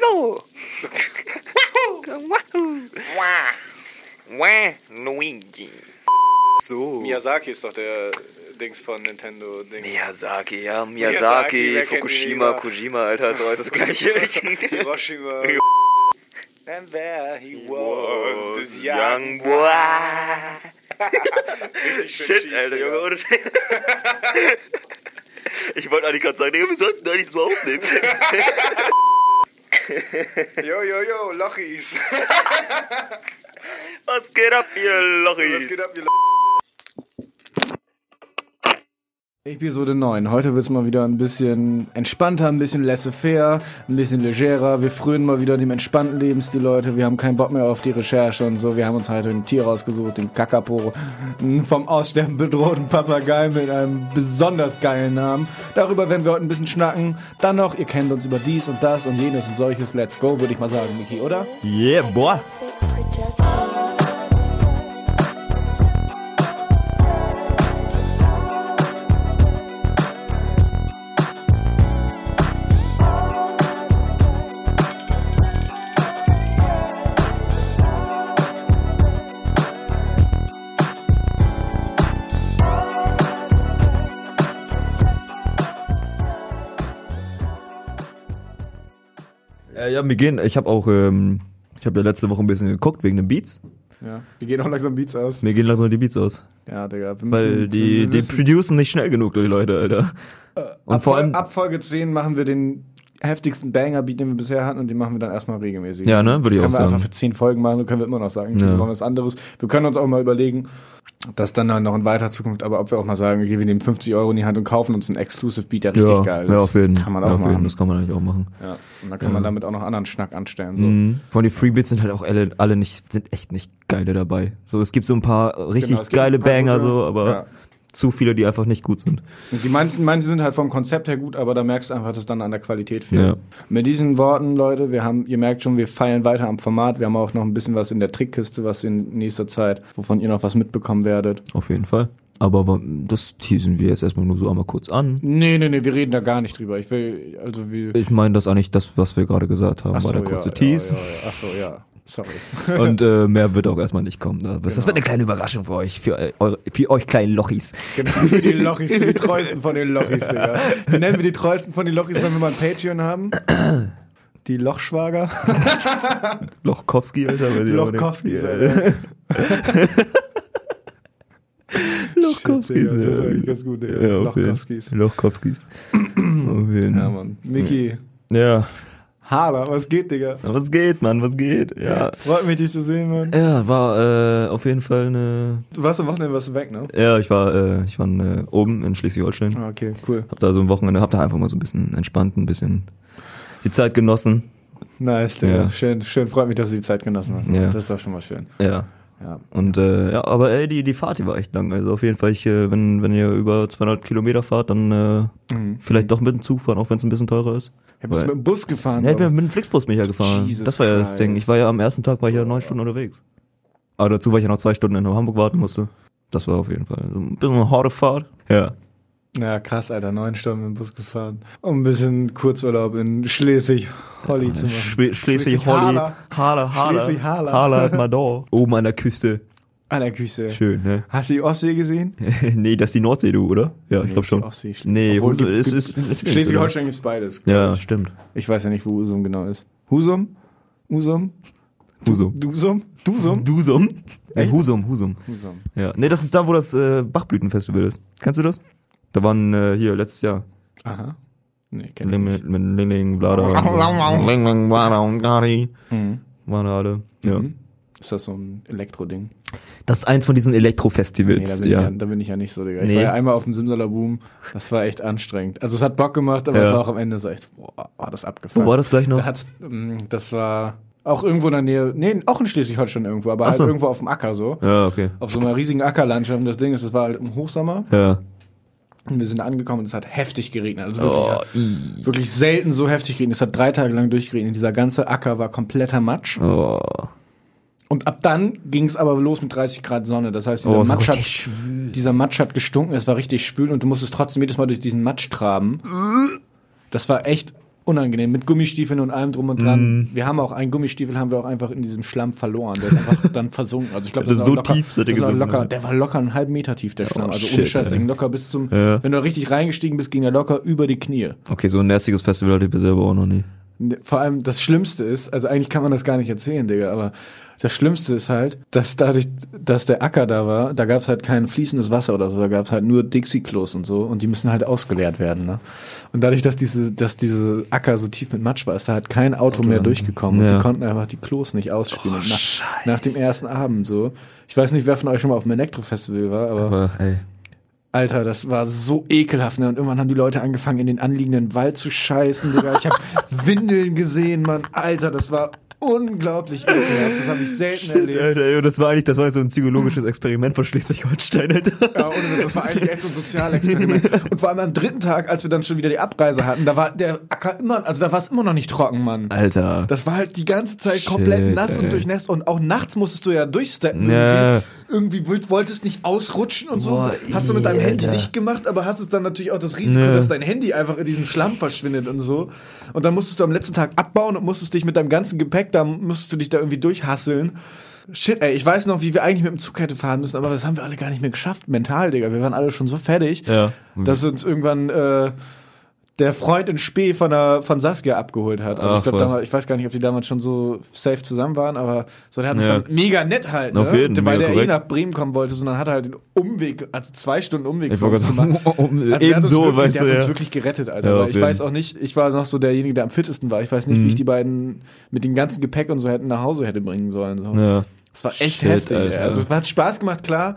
go. Wah, Luigi. So. Miyazaki ist doch der Dings von Nintendo. Dings. Miyazaki, ja, Miyazaki, Miyazaki, Fukushima, Kojima, Alter, ist alles das gleiche. Hiroshima. And there he was, this young boy. Richtig Shit, schief, Alter. Junge, ohne Ich wollte eigentlich gerade sagen, Digga, wir sollten da nicht so aufnehmen. Yo, yo, yo, Lochis. Was geht ab, ihr Lochis? Was geht ab, ihr Episode 9. Heute wird es mal wieder ein bisschen entspannter, ein bisschen laissez-faire, ein bisschen legerer. Wir frönen mal wieder dem entspannten Lebensstil, Leute. Wir haben keinen Bock mehr auf die Recherche und so. Wir haben uns heute ein Tier rausgesucht, den Kakapo. Einen vom Aussterben bedrohten Papagei mit einem besonders geilen Namen. Darüber werden wir heute ein bisschen schnacken. Dann noch, ihr kennt uns über dies und das und jenes und solches. Let's go, würde ich mal sagen, Miki, oder? Yeah, boy. Ja, mir gehen, ich habe auch, ähm, ich habe ja letzte Woche ein bisschen geguckt wegen den Beats. Ja. Wir gehen auch langsam Beats aus. Mir gehen langsam die Beats aus. Ja, Digga. Wir Weil müssen- die, wir die müssen- producen nicht schnell genug, die Leute, Alter. Und ab, vor allem, ab Folge 10 machen wir den heftigsten Banger-Beat, den wir bisher hatten, und den machen wir dann erstmal regelmäßig. Ja, ne, würde ich können auch wir sagen. einfach für 10 Folgen machen, dann können wir immer noch sagen, Ja. wir wollen was anderes. Wir können uns auch mal überlegen, dass dann noch in weiter Zukunft, aber ob wir auch mal sagen, okay, wir nehmen 50 Euro in die Hand und kaufen uns einen Exclusive Beat, der richtig ja, geil ist. ja, auf jeden Kann man ja, auch jeden, machen. Das kann man eigentlich auch machen. Ja. Und dann kann man damit auch noch anderen Schnack anstellen. So. Mhm. Vor allem die Freebeats sind halt auch alle, alle nicht, sind echt nicht geile dabei. So, es gibt so ein paar richtig Genau, es gibt geile paar Banger, gute- so, aber Ja. Zu viele, die einfach nicht gut sind. Die manchen, manche sind halt vom Konzept her gut, aber da merkst du einfach, dass dann an der Qualität fehlt. Ja. Mit diesen Worten, Leute, wir haben, ihr merkt schon, wir feilen weiter am Format. Wir haben auch noch ein bisschen was in der Trickkiste, was in nächster Zeit, wovon ihr noch was mitbekommen werdet. Auf jeden Fall. Aber das teasen wir jetzt erstmal nur so einmal kurz an. Nee, nee, nee, wir reden da gar nicht drüber. Ich will, also wir. Ich meine das eigentlich das, was wir gerade gesagt haben, Ach war so, der kurze ja, Tease. Ja, ja, ja. Ach so, ja. Sorry. Und äh, mehr wird auch erstmal nicht kommen. Das, das Genau. wird eine kleine Überraschung für euch, für, eu- eure, für euch kleinen Lochis. Genau, für die Lochis, für die treuesten von den Lochis, Digga. Wie nennen wir die treuesten von den Lochis, wenn wir mal ein Patreon haben? Die Lochschwager? Lochkowski, Alter. Ja. Alter. Lochkowskis, Shit, das ist eigentlich ganz gut, Digga. Ja, Lochkowskis. Lochkowskis. auf jeden. Ja, Mann. Miki, Ja. Hala, was geht, Digga? Was geht, Mann, was geht? Ja. Freut mich, dich zu sehen, Mann. Ja, war äh, auf jeden Fall eine. Du warst am Wochenende warst du weg, ne? Ja, ich war, äh, ich war äh, oben in Schleswig-Holstein. Ah, okay, cool. Hab da so ein Wochenende, hab da einfach mal so ein bisschen entspannt, ein bisschen die Zeit genossen. Nice, Digga. Ja. Schön, schön, freut mich, dass du die Zeit genossen hast. Ja. Das ist doch schon mal schön. Ja. Ja. Und äh, ja, aber ey, die, die Fahrt, die war echt lang. Also auf jeden Fall, ich, äh, wenn, wenn ihr über 200 Kilometer fahrt, dann äh, Mhm. vielleicht doch mit dem Zug fahren, auch wenn es ein bisschen teurer ist. Ja, bist du mit dem Bus gefahren? Ja, ich bin mit dem Flixbus mich ja gefahren. Jesus das war ja das Christ. Ding. Ich war ja am ersten Tag war ich ja neun Stunden unterwegs. Aber dazu, weil ich ja noch zwei Stunden in Hamburg warten musste. Das war auf jeden Fall ein bisschen eine harte Fahrt. Ja. Ja, krass, Alter. Neun Stunden mit dem Bus gefahren. Um ein bisschen Kurzurlaub in Schleswig-Holly zu machen. Schle Schleswig-Holly, Schleswig-Haller. Harler, Harler, Schleswig-Haller. Harler hat Mador. Oben an der Küste. An der Küste. Schön, ne? Hast du die Ostsee gesehen? nee, das ist die Nordsee, du, oder? Ja, ich glaube Nee, schon. die Ostsee. Nee, Obwohl, Husum, gibt- ist, ist, ist, Schleswig-Holstein gibt's beides. Ja, Ich. stimmt. ich weiß ja nicht, wo Husum genau ist. Husum? Husum? Husum. Dusum? Dusum? Husum? Nee, Echt? Husum, Husum. Husum. Ja. Nee, das ist da, wo das äh, Bachblütenfestival ist. Kennst du das? Da waren äh, hier letztes Jahr. Aha. Nee, kenn ich nicht. mit Ling, Ling, Blada. Ling, Ling, Blada und Gari. Mhm. Waren da alle. Ja. Mhm. Ist das so ein Elektro-Ding? Das ist eins von diesen Nee, da Elektro-Festivals. bin, ich ja, ja. da bin ich ja nicht so, Digga. Ich Nee. war ja einmal auf dem Simsalaboom. Das war echt anstrengend. Also es hat Bock gemacht, aber Ja. es war auch am Ende so echt, boah, war das abgefahren. Wo war das gleich noch? Da ähm, das war auch irgendwo in der Nähe, nee, auch in Schleswig-Holstein irgendwo, aber Ach halt so. irgendwo auf dem Acker so. Ja, okay. Auf so einer riesigen Ackerlandschaft. Und das Ding ist, es war halt im Hochsommer. Ja. Und wir sind angekommen und es hat heftig geregnet. Also wirklich, Oh, hat wirklich selten so heftig geregnet. Es hat drei Tage lang durchgeregnet. Dieser ganze Acker war kompletter Matsch. oh. Und ab dann ging es aber los mit 30 Grad Sonne. Das heißt, dieser, Oh, Matsch, hat, dieser Matsch hat gestunken, es war richtig schwül und du musstest trotzdem jedes Mal durch diesen Matsch traben. Das war echt unangenehm mit Gummistiefeln und allem drum und dran. Wir haben auch einen Gummistiefel haben wir auch einfach in diesem Schlamm verloren. Der ist einfach dann versunken. Also ich glaube, das, Das ist so locker, tief, das war locker, der war locker einen halben Meter tief der Schlamm. Oh, also ohne Scheiß, ging locker bis zum, Ja. wenn du richtig reingestiegen bist, ging der locker über die Knie. Okay, so ein nerstiges Festival hatte ich bisher aber auch noch nie. Ne, Vor allem das Schlimmste ist, also eigentlich kann man das gar nicht erzählen, Digga, aber das Schlimmste ist halt, dass dadurch, dass der Acker da war, da gab es halt kein fließendes Wasser oder so, da gab es halt nur Dixie-Klos und so und die müssen halt ausgeleert werden, ne? Und dadurch, dass diese, dass diese Acker so tief mit Matsch war, ist da halt kein Auto mehr durchgekommen und Ja. die konnten einfach die Klos nicht ausspülen. und nach, nach dem ersten Abend so. Ich weiß nicht, wer von euch schon mal auf dem Elektro-Festival war, aber Aber ey. Alter, das war so ekelhaft, ne? Und irgendwann haben die Leute angefangen, in den anliegenden Wald zu scheißen, Digga. Ich habe Windeln gesehen, Mann. Alter, das war unglaublich ekelhaft. Das habe ich selten erlebt. Alter, das war eigentlich, das war so ein psychologisches Experiment von Schleswig-Holstein, Alter. Ja, ohne das, das war eigentlich echt so ein Sozialexperiment. Und vor allem am dritten Tag, als wir dann schon wieder die Abreise hatten, da war der Acker immer, also da war es immer noch nicht trocken, Mann. Alter. Das war halt die ganze Zeit komplett Shit, nass ey. und durchnässt und auch nachts musstest du ja durchsteppen. Ja. Irgendwie, irgendwie wollt- wolltest nicht ausrutschen und so. Boah, hast du mit deinem Handy Alter. nicht gemacht, aber hast es dann natürlich auch das Risiko, Ja. dass dein Handy einfach in diesem Schlamm verschwindet und so. Und dann musstest du am letzten Tag abbauen und musstest dich mit deinem ganzen Gepäck, da musstest du dich da irgendwie durchhasseln. Shit, ey, ich weiß noch, wie wir eigentlich mit dem Zug hätte fahren müssen, aber das haben wir alle gar nicht mehr geschafft, mental, Digga. Wir waren alle schon so fertig, Ja. dass uns irgendwann äh, der Freund in Spee von, der, von Saskia abgeholt hat. Also Ach, ich glaube, was. damals, ich weiß gar nicht, ob die damals schon so safe zusammen waren, aber so, der hat es Ja. dann mega nett halt, ne? Auf jeden, weil der eh korrekt. nach Bremen kommen wollte, sondern hat er halt den Umweg, also zwei Stunden Umweg Ich für uns gemacht. um, Also der hat uns ebenso, wirklich, weißt der du, hat uns ja. wirklich gerettet, Alter. Ja, ich jeden. weiß auch nicht, ich war noch so derjenige, der am fittesten war. Ich weiß nicht, Mhm. wie ich die beiden mit dem ganzen Gepäck und so hätten nach Hause hätte bringen sollen. So. Ja. Das war echt Shit, heftig, ey. Alter. Also es hat Spaß gemacht, klar.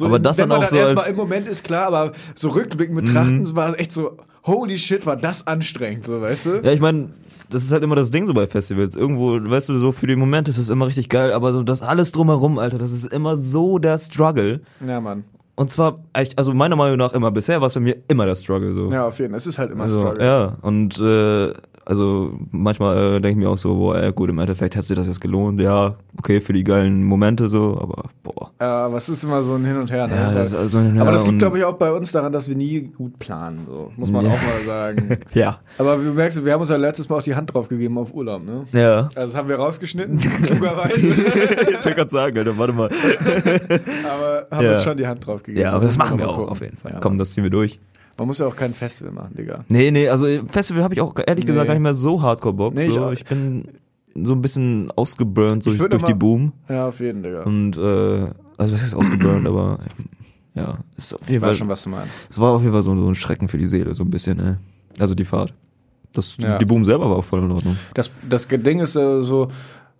So, Aber das wenn dann man auch dann so erstmal im Moment ist klar, aber so rückblickend betrachten war es echt so, holy shit, war das anstrengend, so, weißt du? Ja, ich meine, das ist halt immer das Ding so bei Festivals. Irgendwo, weißt du, so für den Moment ist es immer richtig geil, aber so das alles drumherum, Alter, das ist immer so der Struggle. Ja, Mann. Und zwar, also meiner Meinung nach immer bisher war es bei mir immer der Struggle so. Ja, auf jeden Fall. Es ist halt immer also, Struggle. ja, und äh, also manchmal äh, denke ich mir auch so, boah, ey, gut, im Endeffekt hätte sich das jetzt gelohnt. Ja, okay, für die geilen Momente so, aber boah. Ja, aber es ist immer so ein Hin und Her. Ne? Ja, das ist also, aber ja, das liegt, und- glaube ich, auch bei uns daran, dass wir nie gut planen. So. Muss man Ja. auch mal sagen. Ja. aber du merkst, wir haben uns ja letztes Mal auch die Hand drauf gegeben auf Urlaub, ne? Ja. Also das haben wir rausgeschnitten, klugerweise. ich will gerade sagen, Alter, warte mal. aber haben Ja. uns schon die Hand drauf gegeben. Ja, aber das machen wir auch auf jeden Fall. Komm, das ziehen wir durch. Man muss ja auch kein Festival machen, Digga. Nee, nee, also Festival habe ich auch ehrlich gesagt Nee. gar nicht mehr so hardcore Bock. Nee, ich so, auch. ich bin so ein bisschen ausgeburnt so Ich durch die Boom. Ja, auf jeden, Digga. Und äh, also was heißt ausgeburnt, aber ja, ist auf Ich jeden weiß Fall, schon, was du meinst. es war auf jeden Fall so, so ein Schrecken für die Seele, so ein bisschen, ey. Also die Fahrt. Das, Ja. Die Boom selber war auch voll in Ordnung. Das, das Ding ist äh, so,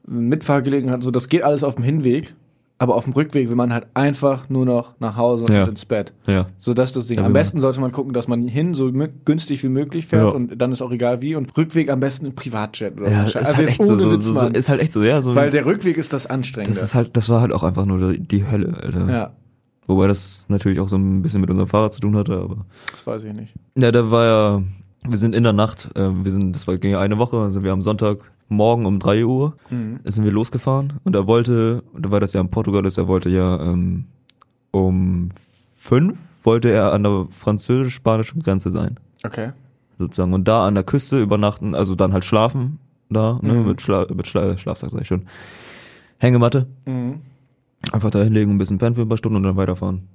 Mitfahrgelegenheit, so, das geht alles auf dem Hinweg, aber auf dem Rückweg will man halt einfach nur noch nach Hause Ja. und ins Bett. Ja. So das ist das Ding. Ja, Am besten sollte man gucken, dass man hin so günstig wie möglich fährt Ja. und dann ist auch egal wie und Rückweg am besten ein Privatjet oder Ja, so. ist Also halt jetzt echt so, ohne so, Witz, so, so, ist halt echt so, ja, so Weil der Rückweg ist das Anstrengende. das ist halt, das war halt auch einfach nur die, Hölle, Alter. ja, Wobei das natürlich auch so ein bisschen mit unserem Fahrrad zu tun hatte, aber. das weiß ich nicht. Ja, da war ja, wir sind in der Nacht, äh, wir sind, das war ging ja eine Woche, sind wir am Sonntagmorgen um 3 Uhr, Mhm. sind wir losgefahren und er wollte, da war das ja in Portugal ist, er wollte ja ähm, um 5 wollte er an der französisch-spanischen Grenze sein, Okay. sozusagen. Und da an der Küste übernachten, also dann halt schlafen, da, ne, Mhm. mit, Schla mit Schla Schlafsack sag ich schon. Hängematte, Mhm. einfach da hinlegen, ein bisschen pennen für ein paar Stunden und dann weiterfahren.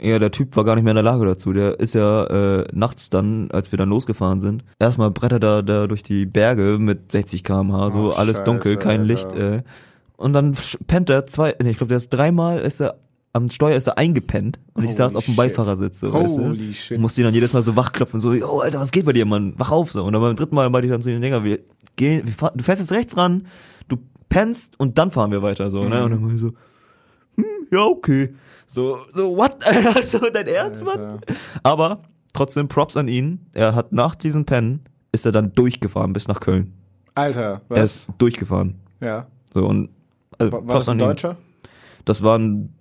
Ja, der Typ war gar nicht mehr in der Lage dazu. Der ist ja äh, nachts dann, als wir dann losgefahren sind, erstmal brettert er da durch die Berge mit 60 km/h, so Oh, alles Scheiße, dunkel, kein Alter. Licht. Äh, und dann pennt er zwei, nee, ich glaube, der ist dreimal, ist er am Steuer ist er eingepennt und ich Holy saß auf dem. Beifahrersitz. So, weißt du? Holy shit. Musste ihn dann jedes Mal so wachklopfen, so, oh Alter, was geht bei dir, Mann? Wach auf so. Und dann beim dritten Mal meinte ich dann zu ihm, Digga, wir gehen, wir fahren, du fährst jetzt rechts ran, du pennst und dann fahren wir weiter so, ne? Und dann war ich so, hm, ja, okay. So, so, what? Alter, so dein Ernst, Mann? Aber trotzdem Props an ihn. Er hat nach diesem Pennen ist er dann durchgefahren bis nach Köln. Alter, Er was? ist durchgefahren. Ja. So und also War, war Props das ein an ihn. Deutscher? Das war ein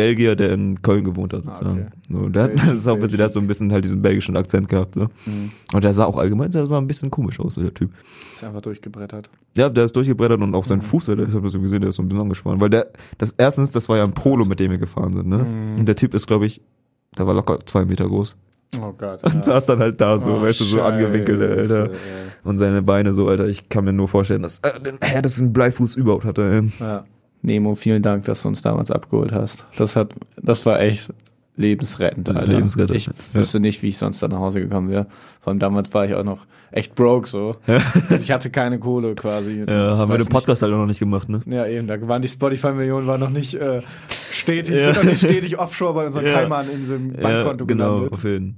Belgier, der in Köln gewohnt hat, sozusagen. okay. So, der hat, das ist auch witzig, der hat so ein bisschen halt diesen belgischen Akzent gehabt. So. Mhm. Und der sah auch allgemein, der sah ein bisschen komisch aus, so der Typ. Ist einfach durchgebrettert. Ja, der ist durchgebrettert und auch Mhm. sein Fuß, Alter, ich habe das so gesehen, der ist so ein bisschen angeschwollen. Weil der, das erstens, das war ja ein Polo, mit dem wir gefahren sind, ne? Mhm. Und der Typ ist, glaube ich, der war locker zwei Meter groß. Oh Gott. Und saß dann halt da so, Oh, weißt du, so angewickelt, Scheiße, Alter. Und seine Beine so, Alter, ich kann mir nur vorstellen, dass er den härtesten Bleifuß überhaupt hatte. ey. Ja. Nemo, vielen Dank, dass du uns damals abgeholt hast. Das hat, das war echt lebensrettend, Ja, Alter. lebensrettend, Ich ja. wüsste nicht, wie ich sonst da nach Hause gekommen wäre. Vor allem damals war ich auch noch echt broke so. Also ich hatte keine Kohle quasi. Ja, Ich haben wir den Podcast halt auch noch nicht gemacht, ne? Nicht, ja, eben, da waren die Spotify-Millionen waren noch nicht äh, stetig, Ja. sind noch nicht stetig offshore bei unseren Ja. Kaiman-Inseln Bankkonto genau, gelandet. auf jeden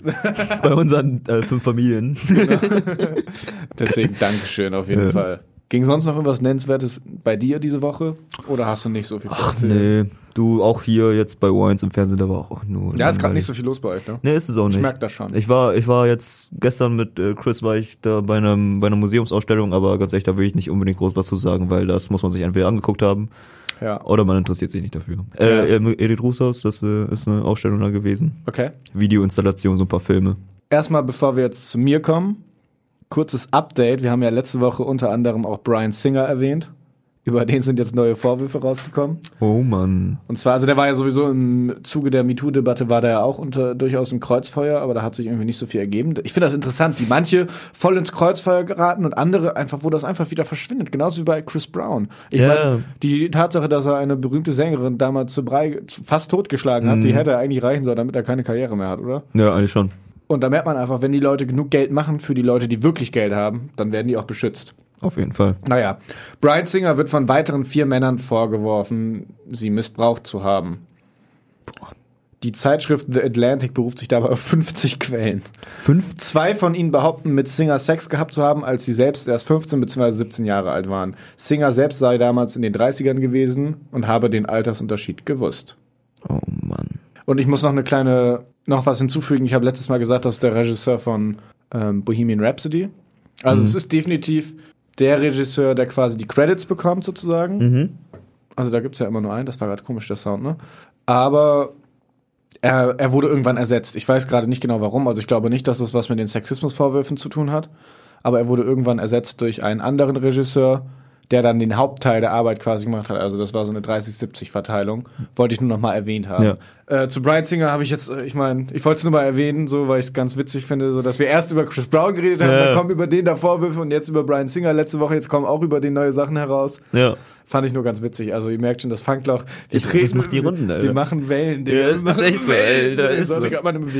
Bei unseren äh, fünf Familien. Deswegen Dankeschön auf jeden Ja. Fall. Ging sonst noch irgendwas Nennenswertes bei dir diese Woche? Oder hast du nicht so viel zu Ach erzählen? nee, du auch hier jetzt bei Wines im Fernsehen, da war auch nur. Ja, ist gerade nicht so viel los bei euch, ne? Nee, ist es auch nicht. Ich merk das schon. Ich war, ich war jetzt gestern mit äh, Chris war ich da bei einem bei einer Museumsausstellung, aber ganz ehrlich, da will ich nicht unbedingt groß was zu sagen, weil das muss man sich entweder angeguckt haben Ja. oder man interessiert sich nicht dafür. Äh, äh, Edith Rußhaus, das äh, ist eine Ausstellung da gewesen. Okay. Videoinstallation, so ein paar Filme. Erstmal, bevor wir jetzt zu mir kommen, kurzes Update. Wir haben ja letzte Woche unter anderem auch Brian Singer erwähnt. Über den sind jetzt neue Vorwürfe rausgekommen. Oh Mann. Und zwar, also der war ja sowieso im Zuge der MeToo-Debatte, war der ja auch unter durchaus im Kreuzfeuer, aber da hat sich irgendwie nicht so viel ergeben. Ich finde das interessant, wie manche voll ins Kreuzfeuer geraten und andere einfach, wo das einfach wieder verschwindet. Genauso wie bei Chris Brown. Ich Ja. meine, die Tatsache, dass er eine berühmte Sängerin damals zu Brei fast totgeschlagen hat, die hätte eigentlich reichen sollen, damit er keine Karriere mehr hat, oder? Ja, eigentlich schon. Und da merkt man einfach, wenn die Leute genug Geld machen für die Leute, die wirklich Geld haben, dann werden die auch beschützt. Auf jeden Fall. Naja, Brian Singer wird von weiteren vier Männern vorgeworfen, sie missbraucht zu haben. Die Zeitschrift The Atlantic beruft sich dabei auf 50 Quellen. Fünf? Zwei von ihnen behaupten, mit Singer Sex gehabt zu haben, als sie selbst erst 15 bzw. 17 Jahre alt waren. Singer selbst sei damals in den 30ern gewesen und habe den Altersunterschied gewusst. Oh Mann. Und ich muss noch eine kleine, noch was hinzufügen. Ich habe letztes Mal gesagt, das ist der Regisseur von ähm, Bohemian Rhapsody. Also es ist definitiv der Regisseur, der quasi die Credits bekommt, sozusagen. Also da gibt's ja immer nur einen, das war gerade komisch, der Sound, ne? Aber er, er wurde irgendwann ersetzt. Ich weiß gerade nicht genau warum. Also ich glaube nicht, dass es was mit den Sexismusvorwürfen zu tun hat. Aber er wurde irgendwann ersetzt durch einen anderen Regisseur, der dann den Hauptteil der Arbeit quasi gemacht hat. Also das war so eine 30-70-Verteilung. Wollte ich nur noch mal erwähnt haben. Ja. Äh, zu Brian Singer habe ich jetzt, äh, ich meine, ich wollte es nur mal erwähnen, so, weil ich es ganz witzig finde, so, dass wir erst über Chris Brown geredet haben, Ja. dann kommen über den da Vorwürfe und jetzt über Brian Singer letzte Woche, jetzt kommen auch über den neue Sachen heraus. Ja. Fand ich nur ganz witzig. Also ihr merkt schon, das Funkloch, wir Ich- das macht die Runden, Alter. wir machen Wellen, Digga. Ja, das ist echt so, Ich ist so.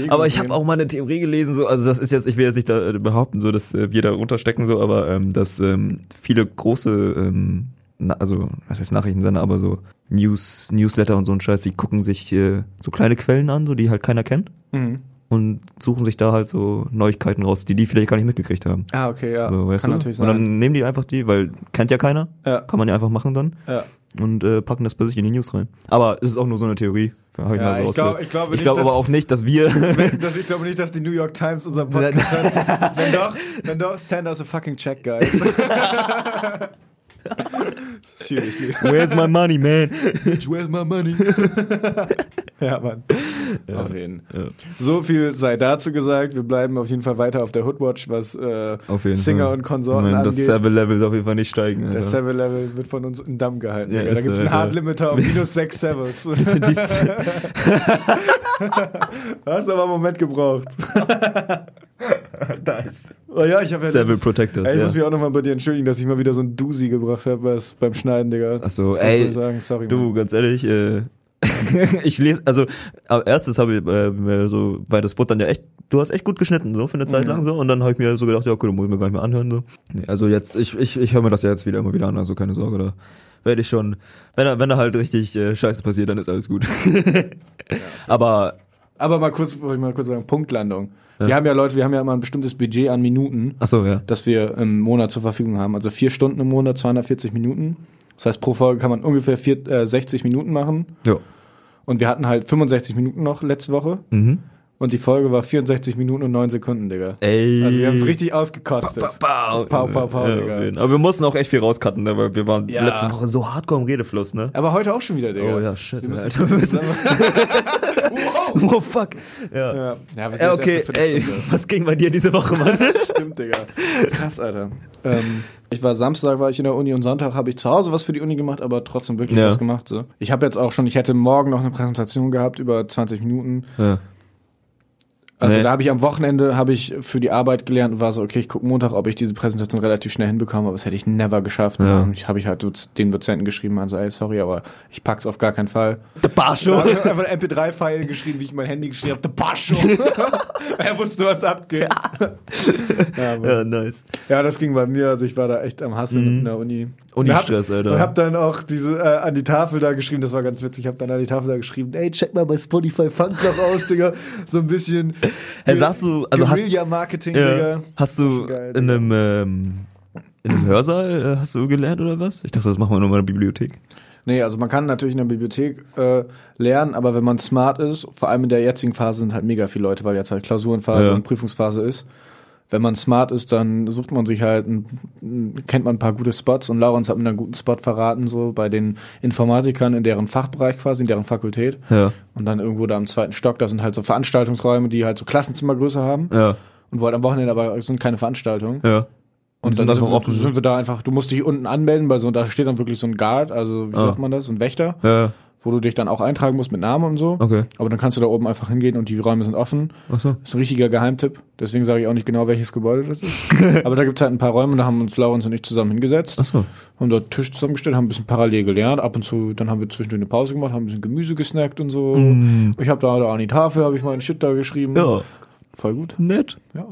Aber ich habe auch mal eine Theorie gelesen, so, also das ist jetzt, ich will jetzt nicht da äh, behaupten, so, dass wir da runterstecken, so, aber ähm, dass ähm, viele große, ähm, also was heißt Nachrichtensender, aber so News, Newsletter und so ein Scheiß, die gucken sich äh, so kleine Quellen an, so die halt keiner kennt Mhm. und suchen sich da halt so Neuigkeiten raus, die die vielleicht gar nicht mitgekriegt haben. Ah, okay, ja. So, weißt Kann du? natürlich Und sein. dann nehmen die einfach die, weil kennt ja keiner, Ja. kann man ja einfach machen dann ja. und äh, packen das bei sich in die News rein. Aber es ist auch nur so eine Theorie. Hab ich Ja, mal so ich glaub- ich glaube ich glaube aber dass- auch nicht, dass wir Das, ich glaube nicht, dass die New York Times unseren Podcast hört. Wenn doch, wenn doch, send us a fucking check, guys. Seriously. Where's my money, man? Where's my money? ja, Mann. Auf jeden. So viel sei dazu gesagt. Wir bleiben auf jeden Fall weiter auf der Hoodwatch, was äh, Singer Fall. und Konsorten Ich meine, das angeht. Seven-Level auf jeden Fall nicht steigen. der. Seven-Level wird von uns in Damm gehalten. Ja, da ist gibt's so, einen. Hard-Limiter auf minus sechs Sevens. Sind die- Hast aber einen Moment gebraucht. nice. Oh ja, ich habe ja Seven das- Protectors, Ey, ich ja. muss mich auch nochmal bei dir entschuldigen, dass ich mal wieder so ein Doozy gebracht habe beim Schneiden, Digga. Achso, ey, sagen? Sorry, du, Mann. ganz ehrlich, äh, ich lese, also, als erstes habe ich, äh, mir so, weil das wurde dann ja echt, du hast echt gut geschnitten, so, für eine Zeit Mhm. lang, so, und dann habe ich mir so gedacht, ja, okay, du musst mir gar nicht mehr anhören, so. Nee, also jetzt, ich, ich, ich höre mir das ja jetzt wieder immer wieder an, also keine Sorge, da werde ich schon, wenn da, wenn da halt richtig äh, Scheiße passiert, dann ist alles gut. Aber, Aber mal kurz, wollte ich mal kurz sagen, Punktlandung. Wir haben ja Leute, wir haben ja immer ein bestimmtes Budget an Minuten, achso, ja. das wir im Monat zur Verfügung haben. Also vier Stunden im Monat, 240 Minuten. Das heißt, pro Folge kann man ungefähr vier, äh, 60 Minuten machen. Ja. Und wir hatten halt 65 Minuten noch letzte Woche. Mhm. Und die Folge war 64 Minuten und 9 Sekunden, Digga. Ey. Also wir haben es richtig ausgekostet. Pau, Pau, pau, pau, ja, Digga. Aber wir mussten auch echt viel rauscutten, ne, weil wir waren Ja. letzte Woche so hardcore im Redefluss, ne? Aber heute auch schon wieder, Digga. Oh ja, shit, Wir Alter. müssen- Oh fuck. Ja. ja, ja, wir sind Ja, jetzt okay, ey, was ging bei dir diese Woche, Mann? Stimmt, Digga. Krass, Alter. Ähm, ich war Samstag, war ich in der Uni und Sonntag habe ich zu Hause was für die Uni gemacht, aber trotzdem wirklich Ja. was gemacht. So. Ich habe jetzt auch schon, ich hätte morgen noch eine Präsentation gehabt über 20 Minuten. ja. Also Nee. da habe ich am Wochenende habe ich für die Arbeit gelernt und war so, okay, ich gucke Montag, ob ich diese Präsentation relativ schnell hinbekomme, aber das hätte ich never geschafft. Ja. Und ich habe ich halt den Dozenten geschrieben, also ey, sorry, aber ich pack's auf gar keinen Fall. Da hab ich einfach ein MP3-File geschrieben, wie ich mein Handy geschrieben habe, der Pascho. er wusste, was abgeht. ja, Ja, nice. ja, das ging bei mir, also ich war da echt am Hasseln in der Uni. Uni-Stress, Alter. Und hab dann auch diese äh, an die Tafel da geschrieben, das war ganz witzig, ich hab dann an die Tafel da geschrieben, ey, check mal bei Spotify Funkloch aus, Digga. So ein bisschen Hey, sagst du, also hast, Guerilla-Marketing, ja, Digga. hast du geil, in einem, ähm, in einem Hörsaal äh, hast du gelernt oder was? Ich dachte, das machen wir nur in der Bibliothek. Nee, also man kann natürlich in der Bibliothek äh, lernen, aber wenn man smart ist, vor allem in der jetzigen Phase sind halt mega viele Leute, weil jetzt halt Klausurenphase Ja. und Prüfungsphase ist. Wenn man smart ist, dann sucht man sich halt, ein, kennt man ein paar gute Spots und Laurens hat mir einen guten Spot verraten, so bei den Informatikern in deren Fachbereich quasi, in deren Fakultät. Ja, Und dann irgendwo da im zweiten Stock, da sind halt so Veranstaltungsräume, die halt so Klassenzimmergröße haben ja, und wo halt am Wochenende aber es sind keine Veranstaltungen. ja. Und die dann sind sind, einfach wir, offen, sind wir da einfach, du musst dich unten anmelden, bei so, da steht dann wirklich so ein Guard, also wie Ah. sagt man das, so ein Wächter, Ja, wo du dich dann auch eintragen musst mit Namen und so. okay. Aber dann kannst du da oben einfach hingehen und die Räume sind offen. Ach so. Das ist ein richtiger Geheimtipp. Deswegen sage ich auch nicht genau, welches Gebäude das ist. Aber da gibt's halt ein paar Räume, da haben uns Laurens und ich zusammen hingesetzt, Ach so. haben dort Tisch zusammengestellt, haben ein bisschen parallel gelernt. Ab und zu, dann haben wir zwischendurch eine Pause gemacht, haben ein bisschen Gemüse gesnackt und so. Ich habe da, da an die Tafel, habe ich meinen Shit da geschrieben. Ja, Voll gut. nett. Ja.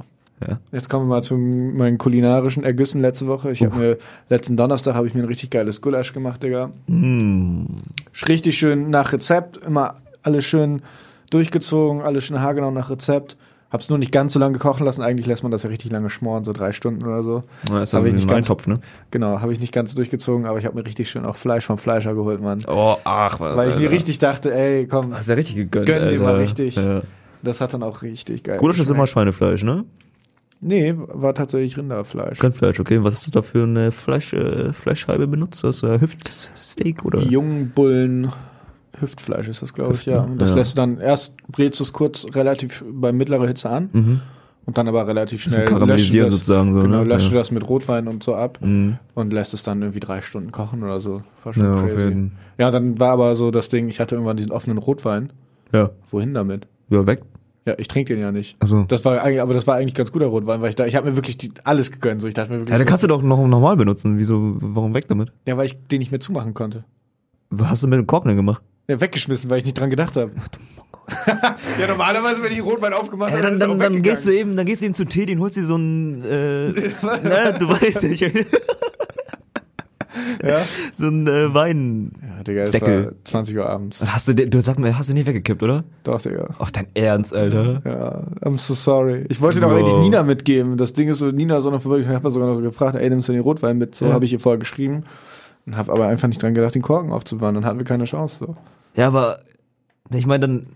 Ja. Jetzt kommen wir mal zu meinen kulinarischen Ergüssen letzte Woche. Ich habe mir letzten Donnerstag habe ich mir ein richtig geiles Gulasch gemacht, Digga. Mm. Richtig schön nach Rezept, immer alles schön durchgezogen, alles schön haargenau nach Rezept. Hab's nur nicht ganz so lange kochen lassen. Eigentlich lässt man das ja richtig lange schmoren, so drei Stunden oder so. Ja, ist Hab aber ich nicht ganz- Topf, ne? Genau, habe ich nicht ganz durchgezogen, aber ich habe mir richtig schön auch Fleisch vom Fleischer geholt, Mann. Oh, ach was. Weil ich mir richtig dachte, ey, komm, Hast ja richtig gegönnt. Gönn dir Alter. mal richtig. Ja. das hat dann auch richtig geil. Gulasch ist immer. Schweinefleisch, ne? Nee, war tatsächlich Rinderfleisch. Rindfleisch, okay. Was ist das da für eine Fleisch, äh, Fleischscheibe benutzt? Das äh, Hüftsteak oder? Jungbullen Hüftfleisch ist das, glaube ich, ja. Und das Ja. lässt du dann erst brätst du es kurz relativ bei mittlerer Hitze an Mhm. und dann aber relativ schnell karamellisieren du das, sozusagen so, genau, ne? löscht Ja. du das mit Rotwein und so ab Mhm. und lässt es dann irgendwie drei Stunden kochen oder so. War schon Ja, crazy. Ja, dann war aber so das Ding, ich hatte irgendwann diesen offenen Rotwein. Ja. Wohin damit? Ja, weg. Ja, ich trinke den ja nicht. Also. Das war eigentlich, aber das war eigentlich ganz guter Rotwein, weil ich da, ich habe mir wirklich die, alles gegönnt. So, ich dachte mir wirklich, Ja, dann so, kannst du doch noch normal benutzen. Wieso, warum weg damit? ja, weil ich den nicht mehr zumachen konnte. Was hast du mit dem Korken denn gemacht? Ja, weggeschmissen, weil ich nicht dran gedacht habe. ja, normalerweise, wenn ich Rotwein aufgemacht Ja, habe, dann, auch dann, dann weggegangen. gehst du eben, dann gehst du eben zu Teddy und holst dir so ein, äh, ne, du weißt nicht, Ja? so ein äh, Wein. Ja, Digga, es Deckel. war 20 Uhr abends. Hast du, du sagst mir, hast du nicht weggekippt, oder? Doch, Digga. Ach, dein Ernst, Alter. Ja, I'm so sorry. Ich wollte doch Wow. eigentlich Nina mitgeben. Das Ding ist so, Nina so noch vorbei. Ich habe sogar noch gefragt, ey, nimmst du den Rotwein mit? So Ja. habe ich ihr vorher geschrieben. Und habe aber einfach nicht dran gedacht, den Korken aufzubewahren. Dann hatten wir keine Chance. So. Ja, aber, ich meine, dann,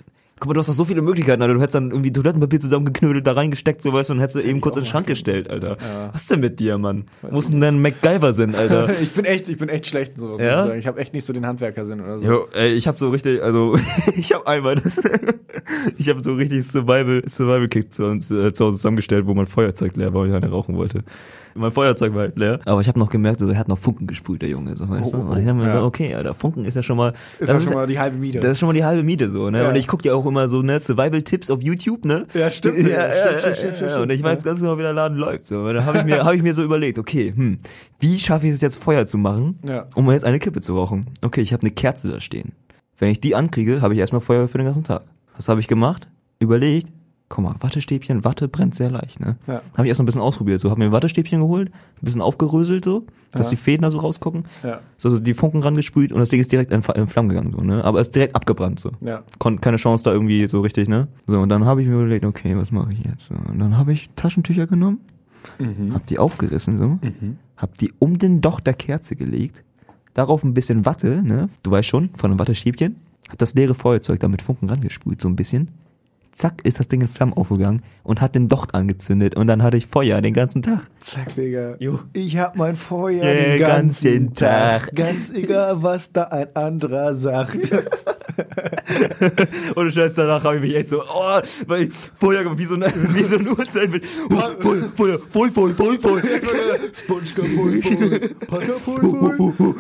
guck mal, du hast doch so viele Möglichkeiten, Alter. Du hättest dann irgendwie Toilettenpapier zusammengeknödelt, da reingesteckt, so weißt du, und hättest du eben kurz in den Schrank gestellt, Alter. Ja. Was ist denn mit dir, Mann? Wo ist denn dein MacGyver sind, Alter? ich bin echt, ich bin echt schlecht in sowas. Ja? Muss ich sagen. Ich habe echt nicht so den Handwerkersinn oder so. Jo, ey, ich hab so richtig, also ich hab einmal das, ich hab so richtig Survival, Survival Kick zu, äh, zu Hause zusammengestellt, wo mein Feuerzeug leer war, weil ich eine rauchen wollte. Mein Feuerzeug war halt leer. Aber ich habe noch gemerkt, so, er hat noch Funken gesprüht, der Junge, so, weißt du? Oh, oh, Und ich hab mir ja. so, okay, Alter, Funken ist ja schon mal, Ist das schon mal die halbe Miete. das ist schon mal die halbe Miete so, ne? Ja. Und ich guck ja auch immer so, ne, Survival-Tipps auf YouTube, ne? Ja, stimmt, Ja, ja, stimmt, stimmt, stimmt, stimmt. Und ich weiß ganz genau, wie der Laden läuft. So. Und dann habe ich mir, habe ich mir so überlegt, okay, hm, wie schaffe ich es jetzt Feuer zu machen, um jetzt eine Kippe zu rauchen? Okay, ich habe eine Kerze da stehen. Wenn ich die ankriege, habe ich erstmal Feuer für den ganzen Tag. Was habe ich gemacht? Überlegt, guck mal, Wattestäbchen, Watte brennt sehr leicht, ne? Ja. Habe ich erst mal ein bisschen ausprobiert, so, habe mir ein Wattestäbchen geholt, ein bisschen aufgeröselt so, dass Ja. die Fäden da so rausgucken, Ja. so, so die Funken rangesprüht und das Ding ist direkt in, in Flammen gegangen, so, ne? Aber ist direkt abgebrannt, so. Ja. Kon keine Chance da irgendwie so richtig, ne? So, und dann habe ich mir überlegt, okay, was mache ich jetzt? So, und dann habe ich Taschentücher genommen, Mhm. hab die aufgerissen, so, hab die um den Docht der Kerze gelegt, darauf ein bisschen Watte, ne? Du weißt schon, von einem Wattestäbchen, hab das leere Feuerzeug da mit Funken rangesprüht, so ein bisschen. Zack, ist das Ding in Flammen aufgegangen und hat den Docht angezündet und dann hatte ich Feuer den ganzen Tag. Zack, Digga. Jo. Ich hab mein Feuer Ja, den ganzen ganzen Tag. Tag. Ganz egal, was da ein anderer sagt. Und Scheiß danach habe ich mich echt so, oh, weil ich Feuer wie so, eine, wie so ein Uhrzeit mit Feuer, Feuer, voll, voll, voll, voll. Spongeka voll voll. Packer voll voll.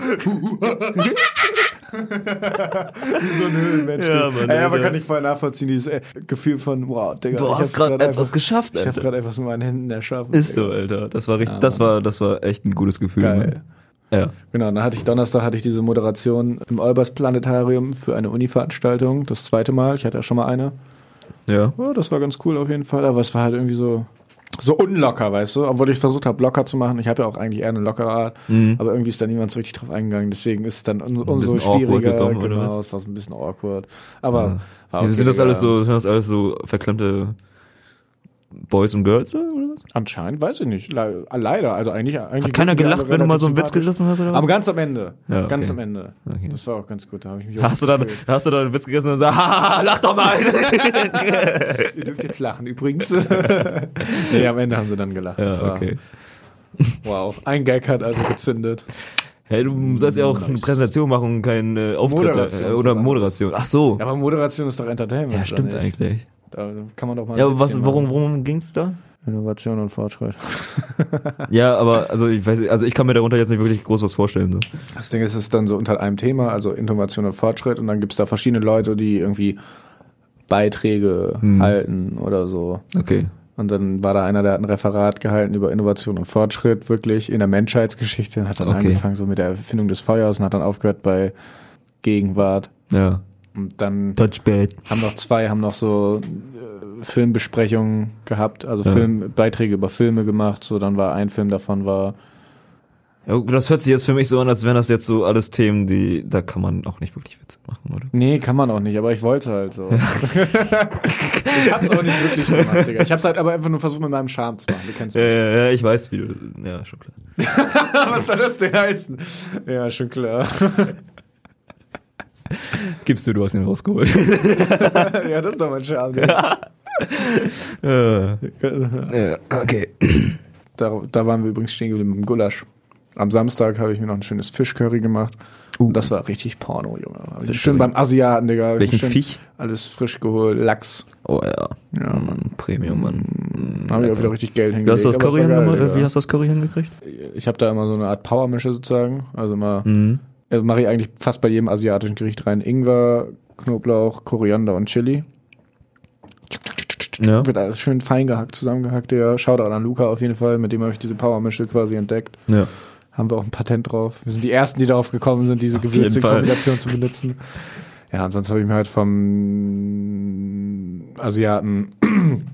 Wie so ein Höhlenmensch. Ja, Mann, Ey, aber Alter. kann ich voll nachvollziehen, dieses äh, Gefühl von, wow, Digga. Du ich hast gerade etwas einfach- geschafft, Ich habe Alter. gerade etwas mit meinen Händen erschaffen. Ist so. Alter. Das war richtig, das war, das war echt ein gutes Gefühl. Geil. Mann. Ja. Genau, dann hatte ich Donnerstag hatte ich diese Moderation im Olbers Planetarium für eine Uni-Veranstaltung. Das zweite Mal. Ich hatte ja schon mal eine. Ja. Ja, das war ganz cool auf jeden Fall, aber es war halt irgendwie so so unlocker, weißt du, obwohl ich versucht habe, locker zu machen. Ich habe ja auch eigentlich eher eine lockere Art, aber irgendwie ist da niemand so richtig drauf eingegangen. Deswegen ist es dann um, umso Mhm. schwieriger. gekommen, genau, was? es war so ein bisschen awkward. Aber war Wieso okay, sind das alles so, sind das alles so verklemmte Boys und Girls oder was? Anscheinend, weiß ich nicht. Le leider, also eigentlich. eigentlich Hat keiner gelacht, wenn du mal so einen Witz gerissen hast oder was? Aber ganz am Ende. Ja, Ganz okay. am Ende. Okay. Das war auch ganz gut. Da habe ich mich auch Hast du gut dann, hast du dann einen Witz gegessen und gesagt, haha, lach doch mal. Ihr dürft jetzt lachen übrigens. nee, am Ende haben sie dann gelacht. das ja, war, okay. Wow. Ein Gag hat also gezündet. Hey, du sollst ja auch eine Präsentation machen, kein äh, Auftritt Moderation äh, oder. Moderation. Ach so. Ja, aber Moderation ist doch Entertainment. Ja, stimmt eigentlich. Da kann man doch mal. Ja, ein aber was, worum, worum ging's da? Innovation und Fortschritt. Ja, aber also ich weiß, also ich kann mir darunter jetzt nicht wirklich groß was vorstellen. So. Das Ding ist, es ist dann so unter einem Thema, also Innovation und Fortschritt, und dann gibt's da verschiedene Leute, die irgendwie Beiträge Hm. halten oder so. Okay. Und dann war da einer, der hat ein Referat gehalten über Innovation und Fortschritt, wirklich in der Menschheitsgeschichte, und hat dann Okay. angefangen so mit der Erfindung des Feuers und hat dann aufgehört bei Gegenwart. Ja. Und dann Touchbad. haben noch zwei, haben noch so äh, Filmbesprechungen gehabt, also Ja. Filmbeiträge über Filme gemacht. So, dann war ein Film davon war Ja, das hört sich jetzt für mich so an, als wären das jetzt so alles Themen, die, da kann man auch nicht wirklich Witze machen, oder? Nee, kann man auch nicht, aber ich wollte halt so. ich hab's auch nicht wirklich gemacht, Digga. Ich hab's halt aber einfach nur versucht, mit meinem Charme zu machen. Du kennst Ja, mich. ja, ja, ich weiß, wie du, ja, schon klar. Was soll das denn heißen? Ja, schon klar. Gibst du, du hast ihn rausgeholt. ja, das ist doch mein Charme. Digga. ja, ja, okay. Da, da waren wir übrigens stehen geblieben mit dem Gulasch. Am Samstag habe ich mir noch ein schönes Fischcurry gemacht. Und das war richtig Porno, Junge. Schön beim Asiaten, Digga. Welchen Fisch? Alles frisch geholt. Lachs. Oh ja. Ja, Mann. Premium, Mann. Da habe ich auch wieder richtig Geld Wie hingelegt. hast du das Curry geil. Wie hast du das Curry hingekriegt? Ich habe da immer so eine Art Powermische sozusagen. Also immer, Mhm. Also mache ich eigentlich fast bei jedem asiatischen Gericht rein. Ingwer, Knoblauch, Koriander und Chili. Ja. Wird alles schön fein gehackt, zusammengehackt. Ja, Shoutout an Luca auf jeden Fall, mit dem habe ich diese Powermische quasi entdeckt. Ja. Haben wir auch ein Patent drauf. Wir sind die Ersten, die darauf gekommen sind, diese. Gewürze-Kombination zu benutzen. Ja, und sonst habe ich mir halt vom Asiaten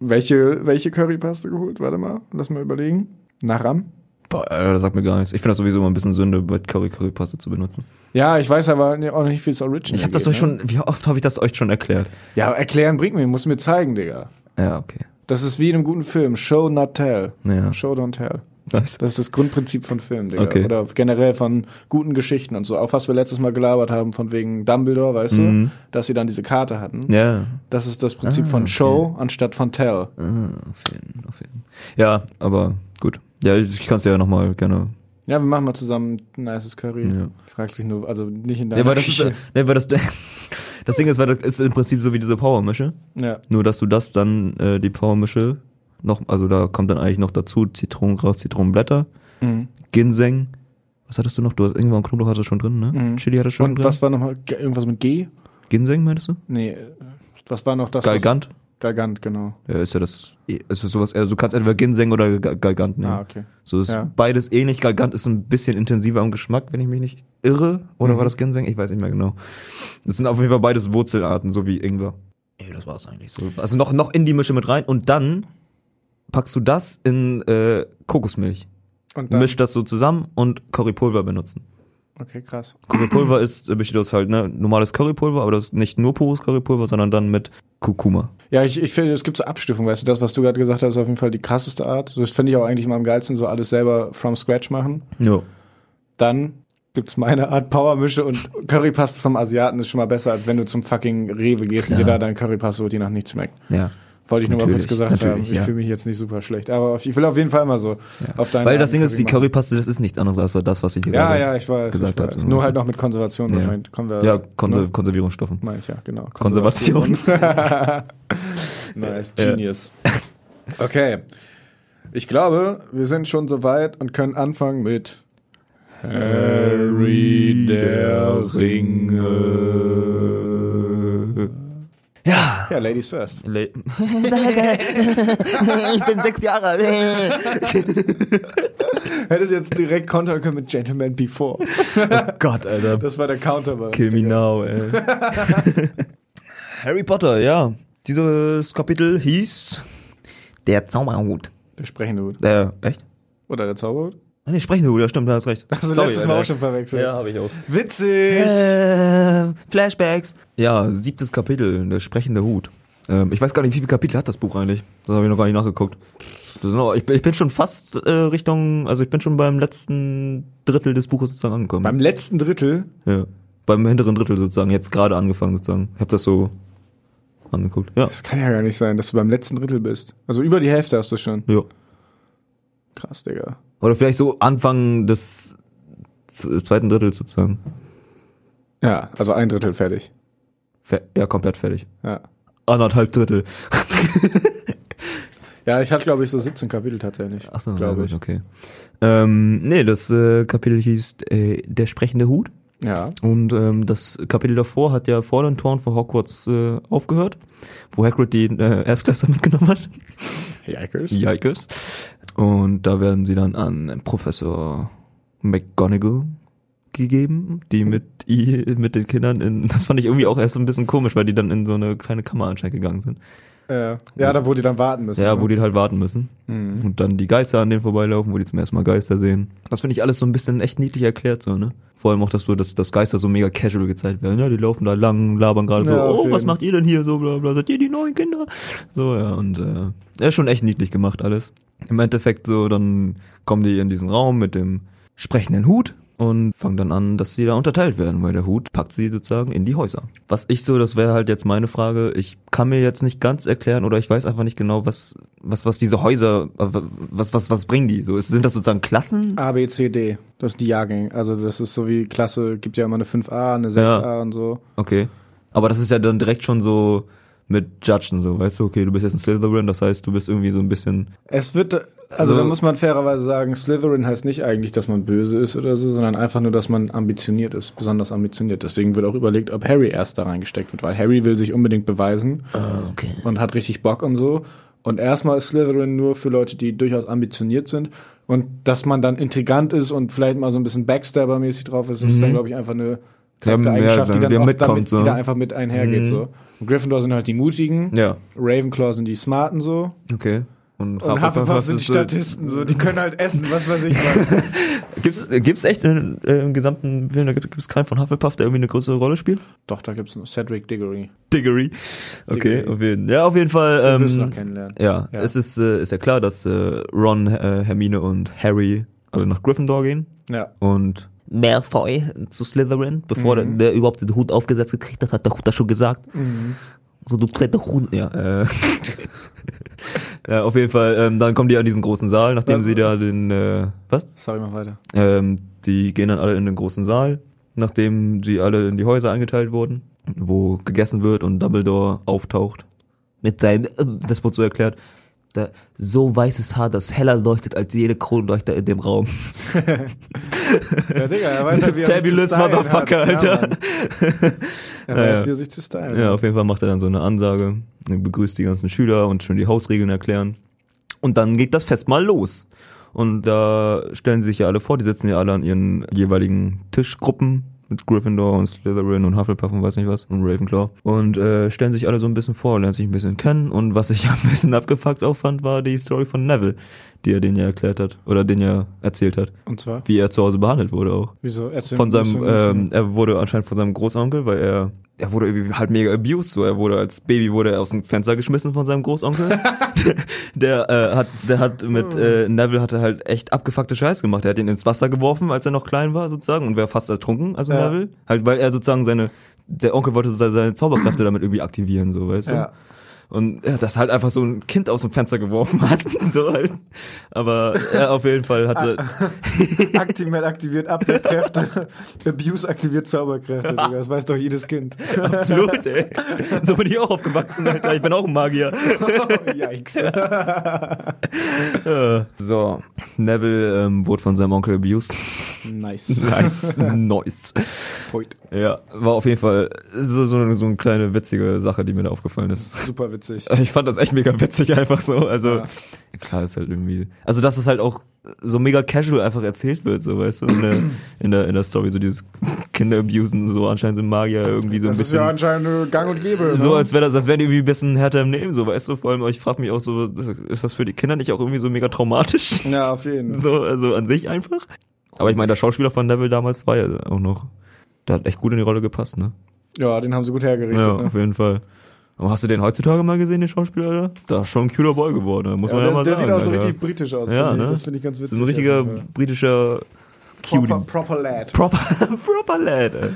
welche, welche Currypaste geholt? Warte mal, lass mal überlegen. Naram? Boah, Alter, das sagt mir gar nichts. Ich finde das sowieso immer ein bisschen Sünde, bei Curry Curry Paste zu benutzen. Ja, ich weiß aber auch noch nicht, wie es Original Ich habe das euch ne? schon, wie oft habe ich das euch schon erklärt? Ja, erklären bringt mir, musst du mir zeigen, Digga. Ja, okay. Das ist wie in einem guten Film. Show, not tell. Ja. Show, don't tell. Nice. Das ist das Grundprinzip von Filmen, Digga. Okay. Oder generell von guten Geschichten und so. Auch was wir letztes Mal gelabert haben, von wegen Dumbledore, weißt du? Dass sie dann diese Karte hatten. Mhm. Ja. Das ist das Prinzip Ah, von okay. Show anstatt von Tell. Ah, auf jeden, auf jeden. Ja, aber gut. Ja, ich kann es ja nochmal gerne. Ja, wir machen mal zusammen ein nices Curry. Ja. Fragt sich nur, also nicht in deiner Ja, weil das ist, Küche. ne, weil das, das Ding ist, weil das ist im Prinzip so wie diese Powermische. ja. Nur, dass du das dann, äh, die Powermische noch, also da kommt dann eigentlich noch dazu Zitronengras, Zitronenblätter, Mhm. Ginseng. Was hattest du noch? Du hast irgendwann Knoblauch hattest du schon drin, ne? Mhm. Chili hattest du schon Und drin. was war nochmal, irgendwas mit G? Ginseng meinst du? Nee, äh, was war noch das? Galgant? Galgant, genau. Ja, ist ja das, ist das sowas, also du kannst entweder Ginseng oder Ga- Galgant nehmen. Ah, okay. So ist Ja. beides ähnlich. Galgant ist ein bisschen intensiver am Geschmack, wenn ich mich nicht irre. Oder Mhm. war das Ginseng? Ich weiß nicht mehr genau. Das sind auf jeden Fall beides Wurzelarten, so wie Ingwer. Ey, das war's eigentlich so. Also noch, noch in die Mische mit rein und dann packst du das in äh, Kokosmilch. Und dann, Misch das so zusammen und Currypulver benutzen. Okay, krass. Currypulver ist, äh, besteht aus halt, ne, normales Currypulver, aber das ist nicht nur pures Currypulver, sondern dann mit Kurkuma. Ja, ich, ich finde, es gibt so Abstufungen, weißt du, das, was du gerade gesagt hast, ist auf jeden Fall die krasseste Art. So, Das finde ich auch eigentlich immer am geilsten, so alles selber from scratch machen. Ja. Dann gibt's meine Art Powermische und Currypaste vom Asiaten ist schon mal besser, als wenn du zum fucking Rewe gehst und dir da deine Currypaste holt, die nach nichts schmeckt. Ja. Wollte ich nur mal kurz gesagt haben. Ich ja. fühle mich jetzt nicht super schlecht. Aber ich will auf jeden Fall mal so auf deine Weil das Ding ist, die. Currypaste, das ist nichts anderes als das, was ich dir Ja, ja, ich weiß. gesagt ich hat, weiß. so. Nur halt noch mit Konservation Ja. wahrscheinlich. Konver Ja, Konser ne? Konservierungsstoffen. Meine ich ja, genau. Konservation. nice, genius. Okay. Ich glaube, wir sind schon soweit und können anfangen mit Harry der Ringe. Ja. Ja, Ladies first. Le ich bin sechs Jahre alt. Hättest jetzt direkt kontern können mit Gentleman Before. Gott, Alter. Das war der Counter bei uns. Kill me now, ey. Harry Potter, ja. Dieses Kapitel hieß Der Zauberhut. Der sprechende Hut. Äh, echt? Oder der Zauberhut? Ah, nee, sprechende Hut, ja stimmt, da hast recht. Hast du letztes Mal auch schon verwechselt. Ja, habe ich auch. Witzig! Äh, Flashbacks. Ja, siebtes Kapitel, der sprechende Hut. Ähm, ich weiß gar nicht, wie viele Kapitel hat das Buch eigentlich? Das habe ich noch gar nicht nachgeguckt. Das noch, ich, bin- ich bin schon fast äh, Richtung, also ich bin schon beim letzten Drittel des Buches sozusagen angekommen. Beim letzten Drittel, ja, beim hinteren Drittel sozusagen, jetzt gerade angefangen sozusagen. Ich habe das so angeguckt. Ja, das kann ja gar nicht sein, dass du beim letzten Drittel bist. Also über die Hälfte hast du schon. ja. Krass, Digga. Oder vielleicht so Anfang des zweiten Drittels sozusagen. Ja, also ein Drittel fertig. Fe ja, komplett fertig. Ja. Anderthalb Drittel. Ja, ich hatte, glaube ich, so 17 Kapitel tatsächlich. Achso, glaube ich. okay. Ähm, nee, das äh, Kapitel hieß äh, Der sprechende Hut. Ja. Und ähm, das Kapitel davor hat ja vor den Toren von Hogwarts äh, aufgehört, wo Hagrid die äh, Erstklässler mitgenommen hat. Yikers. Yikers. Und da werden sie dann an Professor McGonagall gegeben, die mit mit den Kindern in das fand ich irgendwie auch erst so ein bisschen komisch, weil die dann in so eine kleine Kammer anscheinend gegangen sind. Ja. ja, da wo die dann warten müssen. Ja, ne? wo die halt warten müssen. Mhm. Und dann die Geister an denen vorbeilaufen, wo die zum ersten Mal Geister sehen. Das finde ich alles so ein bisschen echt niedlich erklärt, so, ne? Vor allem auch, dass so, dass, dass Geister so mega casual gezeigt werden. Ja, die laufen da lang, labern gerade so, Ja, oh, was macht ihr denn hier? So, bla, bla, seid ihr die neuen Kinder? So, ja, und, äh, ja, schon echt niedlich gemacht alles. Im Endeffekt so, dann kommen die in diesen Raum mit dem sprechenden Hut und fangen dann an, dass sie da unterteilt werden, weil der Hut packt sie sozusagen in die Häuser. Was ich so, das wäre halt jetzt meine Frage, ich kann mir jetzt nicht ganz erklären oder ich weiß einfach nicht genau, was, was, was diese Häuser, äh, was, was, was bringen die? So, sind das sozusagen Klassen? A, B, C, D. Das sind die Jahrgänge. Also das ist so wie Klasse, gibt ja immer eine 5a, eine 6a und so. Okay. Aber das ist ja dann direkt schon so mit Judgen, so, weißt du, okay, du bist jetzt ein Slytherin, das heißt, du bist irgendwie so ein bisschen, Es wird, also, Also- da muss man fairerweise sagen, Slytherin heißt nicht eigentlich, dass man böse ist oder so, sondern einfach nur, dass man ambitioniert ist, besonders ambitioniert. Deswegen wird auch überlegt, ob Harry erst da reingesteckt wird, weil Harry will sich unbedingt beweisen okay. und hat richtig Bock und so. Und erstmal ist Slytherin nur für Leute, die durchaus ambitioniert sind. Und dass man dann intrigant ist und vielleicht mal so ein bisschen Backstabber-mäßig drauf ist, ist dann, glaube ich, einfach eine Charaktereigenschaft, ja, die dann oft damit, so. die da einfach mit einhergeht. Mhm. So. Und Gryffindor sind halt die Mutigen, Ja, Ravenclaw sind die Smarten so. okay. Und, Und Hufflepuff sind die Statisten, so, die können halt essen, was weiß ich was. Gibt's, gibt's echt in, äh, im gesamten Film, da gibt es keinen von Hufflepuff, der irgendwie eine größere Rolle spielt? Doch, da gibt's noch Cedric Diggory. Diggory. Okay, Diggory. auf jeden Ja, auf jeden Fall. Wir Ähm, müssen noch kennenlernen. ja, Ja. es ist, äh, ist ja klar, dass äh, Ron, äh, Hermine und Harry alle nach Gryffindor gehen Ja. und Malfoy zu Slytherin, bevor Mhm. der, der überhaupt den Hut aufgesetzt gekriegt hat, hat der Hut das schon gesagt. So, du kleiner Hund, ja. Äh. ja, auf jeden Fall, ähm, dann kommen die an diesen großen Saal, nachdem Ja. sie da den, äh, was? Sorry, mach weiter. Ähm, die gehen dann alle in den großen Saal, nachdem sie alle in die Häuser eingeteilt wurden, wo gegessen wird und Dumbledore auftaucht. Mit seinem, äh, das wurde so erklärt, da, so weißes Haar, das heller leuchtet als jede Kronleuchter in dem Raum. Ja, Digga, er weiß halt, wie er sich zu Motherfucker, hat. Alter. Ja, er weiß, ja. wie er sich zu stylen Ja, auf jeden Fall macht er dann so eine Ansage, er begrüßt die ganzen Schüler und schon die Hausregeln erklären. Und dann geht das Fest mal los. Und da stellen sie sich ja alle vor, die sitzen ja alle an ihren jeweiligen Tischgruppen mit Gryffindor und Slytherin und Hufflepuff und weiß nicht was und Ravenclaw. Und äh, stellen sich alle so ein bisschen vor, lernen sich ein bisschen kennen. Und was ich ein bisschen abgefuckt auch fand, war die Story von Neville, die er den ja erklärt hat oder den ja erzählt hat, Und zwar? wie er zu Hause behandelt wurde auch Wieso? Erzähl von ein seinem, ähm, er wurde anscheinend von seinem Großonkel, weil er, er wurde irgendwie halt mega abused, so, er wurde als Baby wurde er aus dem Fenster geschmissen von seinem Großonkel. der, äh, hat, der hat mit, äh, Neville hatte halt echt abgefuckte Scheiß gemacht. Er hat ihn ins Wasser geworfen, als er noch klein war, sozusagen, und wäre fast ertrunken, also Ja. Neville. Halt, weil er sozusagen seine, der Onkel wollte seine, seine Zauberkräfte damit irgendwie aktivieren, so, weißt du? Ja. Und ja, das halt einfach so ein Kind aus dem Fenster geworfen hat, so halt. Aber er auf jeden Fall hatte, Actimel aktiviert Abwehrkräfte, Abuse aktiviert Zauberkräfte, Digga. Das weiß doch jedes Kind. Absolut, ey. So bin ich auch aufgewachsen, Alter. Ich bin auch ein Magier. Oh, yikes. So, Neville ähm, wurde von seinem Onkel abused. Nice. Nice. nice. Point. Ja, war auf jeden Fall so, so, so eine kleine witzige Sache, die mir da aufgefallen ist. Super witzig. Ich fand das echt mega witzig einfach so. Also Ja. klar ist halt irgendwie. Also dass es halt auch so mega casual einfach erzählt wird, so weißt du, in der, in der, in der Story, so dieses Kinderabusen, so anscheinend sind Magier irgendwie so ein Das ist bisschen. ja anscheinend gang und gäbe. so, ne? als wäre das, als wäre die irgendwie ein bisschen härter im Nehmen, so, weißt du, vor allem, ich frage mich auch so, ist das für die Kinder nicht auch irgendwie so mega traumatisch? Ja, auf jeden Fall. So, also an sich einfach. Aber ich meine, der Schauspieler von Neville damals war ja auch noch, der hat echt gut in die Rolle gepasst, ne? Ja, den haben sie gut hergerichtet. Ja, ne? auf jeden Fall. Aber hast du den heutzutage mal gesehen, den Schauspieler, Alter? Da ist schon ein cuter Boy geworden, muss Ja, man ja der, mal der sagen. sieht auch so Alter. richtig britisch aus. Ja, ne? Das finde ich ganz witzig. ist ein richtiger Fall. britischer Cutie. Proper, proper Lad. Proper, proper Lad, ey.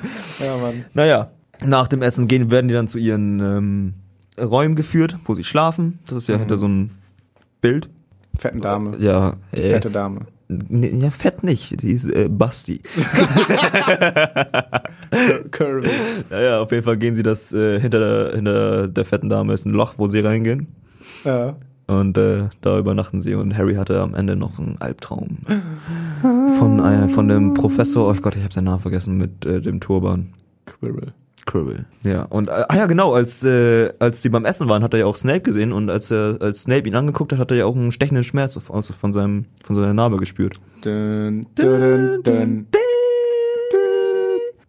Ja, Mann. Naja, nach dem Essen gehen, werden die dann zu ihren ähm, Räumen geführt, wo sie schlafen. Das ist ja hinter so einem Bild. Fetten Dame. Ja, äh, fette Dame. Ja, fett nicht. Die ist äh, Basti. Curvy. Naja, auf jeden Fall gehen sie das äh, hinter, der, hinter der fetten Dame ist ein Loch, wo sie reingehen. Ja. Und äh, da übernachten sie und Harry hatte am Ende noch einen Albtraum. Von, äh, von dem Professor, oh Gott, ich habe seinen Namen vergessen, mit äh, dem Turban. Quirrell. Quirrell. Ja, und äh, ah ja, genau, als, äh, als die beim Essen waren, hat er ja auch Snape gesehen und als er als Snape ihn angeguckt hat, hat er ja auch einen stechenden Schmerz auf, aus, von seinem von seiner Narbe gespürt. Dun, dun, dun, dun.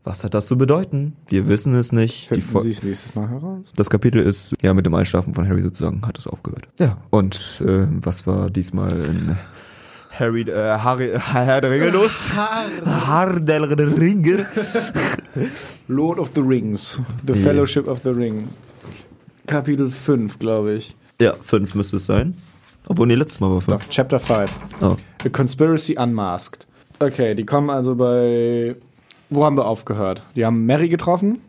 Was hat das zu bedeuten? Wir wissen es nicht. Die Finden Sie es nächstes Mal heraus. das Kapitel ist ja mit dem Einschlafen von Harry sozusagen hat es aufgehört. Ja. Und äh, was war diesmal in Harry äh, Harry Herr der Ringe los? Herr der Ringe. Lord of the Rings. The Fellowship of the Ring. Kapitel 5, glaube ich. Ja, fünf müsste es sein. Obwohl, nee, letztes Mal war Doch, fünf. Chapter 5. Oh. A Conspiracy Unmasked. Okay, die kommen also bei. Wo haben wir aufgehört? Die haben Mary getroffen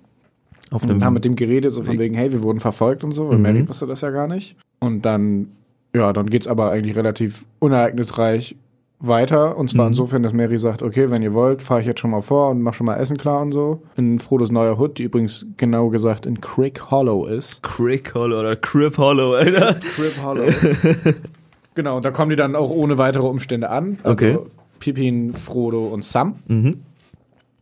Auf und haben mit dem geredet, so von wegen, hey, wir wurden verfolgt und so, weil Mhm. Mary wusste das ja gar nicht. Und dann, ja, dann geht's aber eigentlich relativ unereignisreich weiter. Und Mhm. zwar insofern, dass Mary sagt, okay, wenn ihr wollt, fahre ich jetzt schon mal vor und mach schon mal Essen klar und so. In Frodos neuer Hut, die übrigens genau gesagt in Crick Hollow ist. Crick Hollow oder Crip Hollow, Alter. Crib Hollow. genau, und da kommen die dann auch ohne weitere Umstände an. Also Okay. Pippin, Frodo und Sam. Mhm.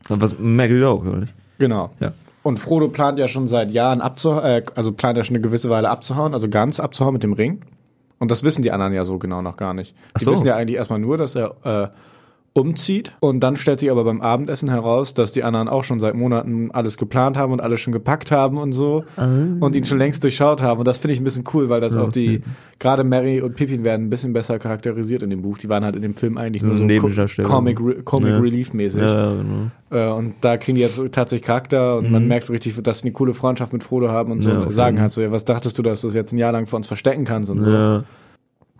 Und was Maggie auch, oder nicht? Genau. Ja. Und Frodo plant ja schon seit Jahren abzuhauen, äh, also plant ja schon eine gewisse Weile abzuhauen, also ganz abzuhauen mit dem Ring. Und das wissen die anderen ja so genau noch gar nicht. Die so. wissen ja eigentlich erstmal nur, dass er äh, umzieht. Und dann stellt sich aber beim Abendessen heraus, dass die anderen auch schon seit Monaten alles geplant haben und alles schon gepackt haben und so. Ah. Und ihn schon längst durchschaut haben. Und das finde ich ein bisschen cool, weil das auch die, gerade Mary und Pippin werden ein bisschen besser charakterisiert in dem Buch. Die waren halt in dem Film eigentlich nur So. Comic, Re- Comic Ja. Relief mäßig. Ja, genau. Äh, und da kriegen die jetzt tatsächlich Charakter und man merkt so richtig, dass sie eine coole Freundschaft mit Frodo haben und so Mhm. Ja, und sagen halt so, ja, was dachtest du, dass du das jetzt ein Jahr lang vor uns verstecken kannst und so.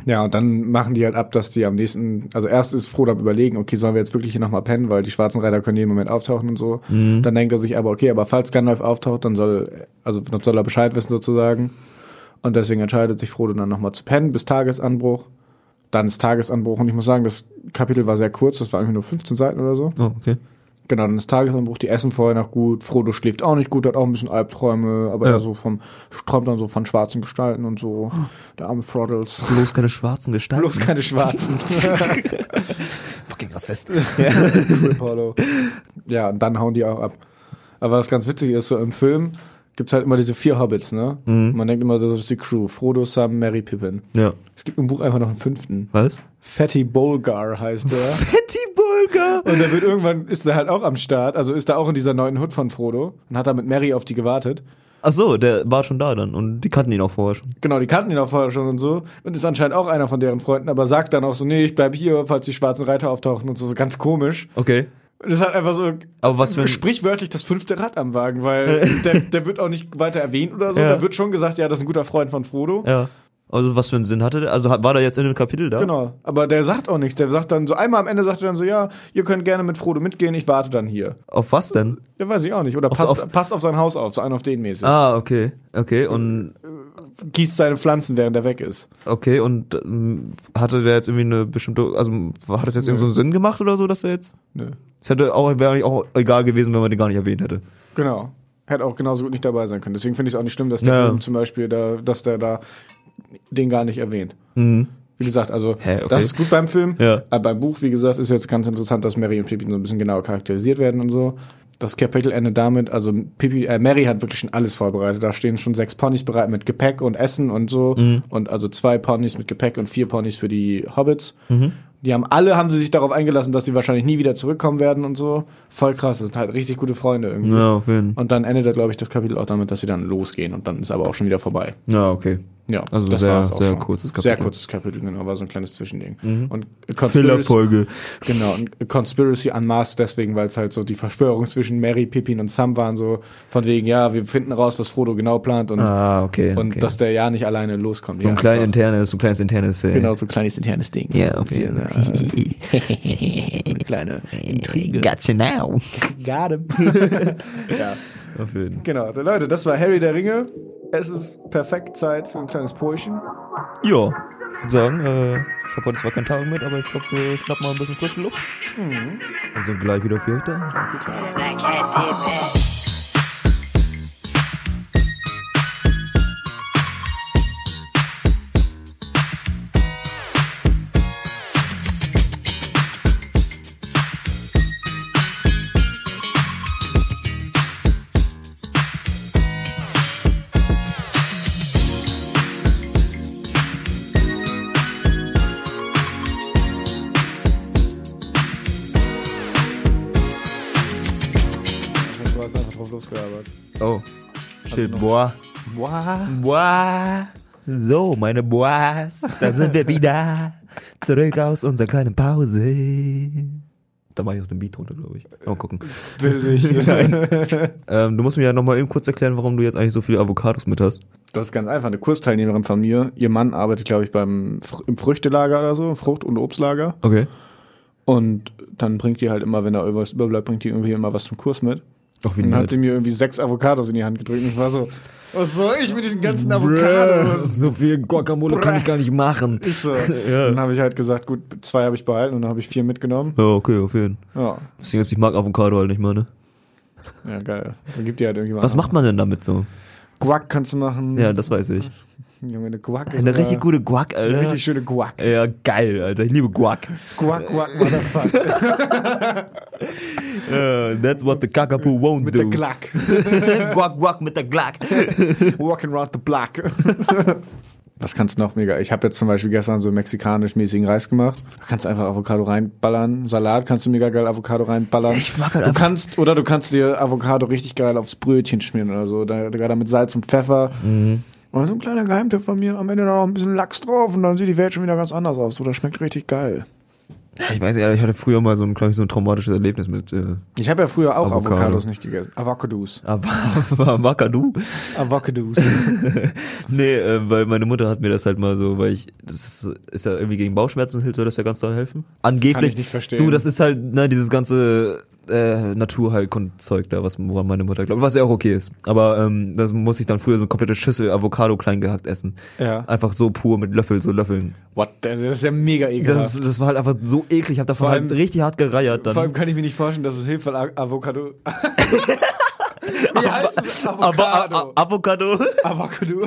Ja. Und dann machen die halt ab, dass die am nächsten, also erst ist Frodo am überlegen, okay, sollen wir jetzt wirklich hier nochmal pennen, weil die schwarzen Reiter können jeden Moment auftauchen und so. Mhm. Dann denkt er sich aber, okay, aber falls Gandalf auftaucht, dann soll, also dann soll er Bescheid wissen sozusagen. Und deswegen entscheidet sich Frodo dann nochmal zu pennen bis Tagesanbruch. Dann ist Tagesanbruch und ich muss sagen, das Kapitel war sehr kurz, das war irgendwie nur 15 Seiten oder so. Oh, okay. Genau, dann ist Tagesanbruch, die essen vorher noch gut. Frodo schläft auch nicht gut, hat auch ein bisschen Albträume, aber Ja. er so vom, träumt dann so von schwarzen Gestalten und so. Der arme Froddles. Bloß keine schwarzen Gestalten. Bloß keine schwarzen. fucking Rassist. Crip Hollow. Ja, und dann hauen die auch ab. Aber was ganz witzig ist, so im Film gibt's halt immer diese vier Hobbits, ne? Mhm. Man denkt immer, das ist die Crew. Frodo, Sam, Mary, Pippin. Ja. Es gibt im Buch einfach noch einen fünften. Was? Fatty Bolgar heißt der. Petty Bulgar. Und der wird irgendwann, ist er halt auch am Start, also ist er auch in dieser neuen Hut von Frodo und hat da mit Mary auf die gewartet. Ach so, der war schon da dann und die kannten ihn auch vorher schon. Genau, die kannten ihn auch vorher schon und so. Und ist anscheinend auch einer von deren Freunden, aber sagt dann auch so, nee, ich bleib hier, falls die schwarzen Reiter auftauchen und so, so ganz komisch. Okay. Und das ist halt einfach so Aber was für ein sprichwörtlich das fünfte Rad am Wagen, weil der, der wird auch nicht weiter erwähnt oder so. Ja. Da wird schon gesagt, ja, das ist ein guter Freund von Frodo. Ja. Also was für einen Sinn hatte der? Also war der jetzt in dem Kapitel da? Genau, aber der sagt auch nichts. Der sagt dann so, einmal am Ende sagt er dann so, ja, ihr könnt gerne mit Frodo mitgehen, ich warte dann hier. Auf was denn? Ja, weiß ich auch nicht. Oder passt auf- auf, passt auf sein Haus auf, so einen auf den mäßig. Ah, okay. Okay, und Gießt seine Pflanzen, während er weg ist. okay, und ähm, hatte der jetzt irgendwie eine bestimmte, also hat das jetzt irgendwie so einen Sinn gemacht oder so, dass er jetzt. Nö. Es hätte auch, wäre eigentlich auch egal gewesen, wenn man den gar nicht erwähnt hätte. Genau. Hätte auch genauso gut nicht dabei sein können. Deswegen finde ich es auch nicht schlimm, dass der Ja. Zum Beispiel da, dass der da den gar nicht erwähnt. Mhm. Wie gesagt, also Hä, okay. das ist gut beim Film. Ja. Aber beim Buch, wie gesagt, ist jetzt ganz interessant, dass Mary und Pippin so ein bisschen genauer charakterisiert werden und so. Das Kapitel endet damit, also Pippi, äh, Mary hat wirklich schon alles vorbereitet. Da stehen schon sechs Ponys bereit mit Gepäck und Essen und so. Mhm. Und also zwei Ponys mit Gepäck und vier Ponys für die Hobbits. Mhm. Die haben alle haben sie sich darauf eingelassen, dass sie wahrscheinlich nie wieder zurückkommen werden und so. Voll krass, das sind halt richtig gute Freunde irgendwie. Ja, auf jeden Fall. Und dann endet, glaube ich, das Kapitel auch damit, dass sie dann losgehen und dann ist aber auch schon wieder vorbei. Ja, okay. Ja, Also das sehr- war's auch sehr schon. kurzes Sehr Kapitel. kurzes Kapitel, genau, war so ein kleines Zwischending. Mhm. Und Conspiracy, Fillerfolge. genau, und Conspiracy unmasked deswegen, weil es halt so die Verschwörung zwischen Mary, Pippin und Sam waren, so von wegen, ja, wir finden raus, was Frodo genau plant und, Ah, okay. und okay. dass der ja nicht alleine loskommt. so ein ja, kleines internes, so ein kleines internes. Äh, Genau, so ein kleines internes Ding. Ja, auf jeden Fall. Eine kleine Intrige. Gotcha now. Got him. ja, Auf jeden Fall. genau. Leute, das war Harry der Ringe. Es ist perfekt Zeit für ein kleines Päuschen. Ja, ich würde sagen, äh, ich habe heute zwar keinen Tag mit, aber ich glaube, wir schnappen mal ein bisschen frische Luft. Mhm. Und sind gleich wieder für euch da. Shit, noch- boah. Boah. So, meine Boas, da sind wir wieder. Zurück aus unserer kleinen Pause. Da mache ich auch den Beat drunter, glaube ich. Mal gucken. Billig. Ähm, du musst mir ja nochmal eben kurz erklären, warum du jetzt eigentlich so viele Avocados mit hast. Das ist ganz einfach. Eine Kursteilnehmerin von mir, ihr Mann arbeitet, glaube ich, beim im Früchtelager oder so, Frucht- und Obstlager. Okay. Und dann bringt die halt immer, wenn da irgendwas überbleibt, bringt die irgendwie immer was zum Kurs mit. Doch, wie Und dann hat sie mir irgendwie sechs Avocados in die Hand gedrückt. Und ich war so, was soll ich mit diesen ganzen Avocados? So viel Guacamole kann ich gar nicht machen. Ist so. Ja. Dann habe ich halt gesagt, gut, zwei habe ich behalten und dann habe ich vier mitgenommen. Ja, okay, auf jeden Fall. Ja, Deswegen, ist, ich mag Avocado halt nicht mal, ne? ja geil. Dann gibt die halt irgendjemand. Was macht man denn damit so? Guac kannst du machen. Ja, das weiß ich. Junge, eine Guac ist Eine aber- richtig gute Guac, Eine Alter. richtig schöne Guac. Ja, geil, Alter. Ich liebe Guac. Guac, Guac, Motherfucker. Uh, that's what the Kakapoo won't Mit do. der Glack. guac, guac mit der Glack. Walking around the block. Was kannst du noch mega? Ich habe jetzt zum Beispiel gestern so mexikanisch-mäßigen Reis gemacht. Da kannst du einfach Avocado reinballern. Salat kannst du mega geil Avocado reinballern. Ich mag halt du kannst Oder du kannst dir Avocado richtig geil aufs Brötchen schmieren oder so. Da, da mit Salz und Pfeffer. Mhm. Und so ein kleiner Geheimtipp von mir. Am Ende noch ein bisschen Lachs drauf und dann sieht die Welt schon wieder ganz anders aus. So, das schmeckt richtig geil. Ich weiß Alter, ich hatte früher mal so ein, glaube ich, so ein traumatisches Erlebnis mit äh, Ich habe ja früher auch Avocado. Avocados nicht gegessen. Avocados. Avocado. Avocados. Nee, äh, weil meine Mutter hat mir das halt mal so, weil ich, das ist, ist ja irgendwie gegen Bauchschmerzen, hilft soll das ja ganz doll helfen. Angeblich. Kann ich nicht verstehen. Du, das ist halt, ne, dieses ganze äh, Naturheilkundzeug da, was woran meine Mutter glaubt, was ja auch okay ist. Aber ähm, das muss ich dann früher so eine komplette Schüssel Avocado klein gehackt essen. ja. Einfach so pur mit Löffel, so Löffeln. What? Das ist ja mega ekelhaft. Das, das war halt einfach so eklig. Ich habe davon Vor allem- halt richtig hart gereiert dann. Vor allem kann ich mir nicht vorstellen, dass es hilft, weil Avocado. Wie heißt es? Avocado. Avocado. Avocado.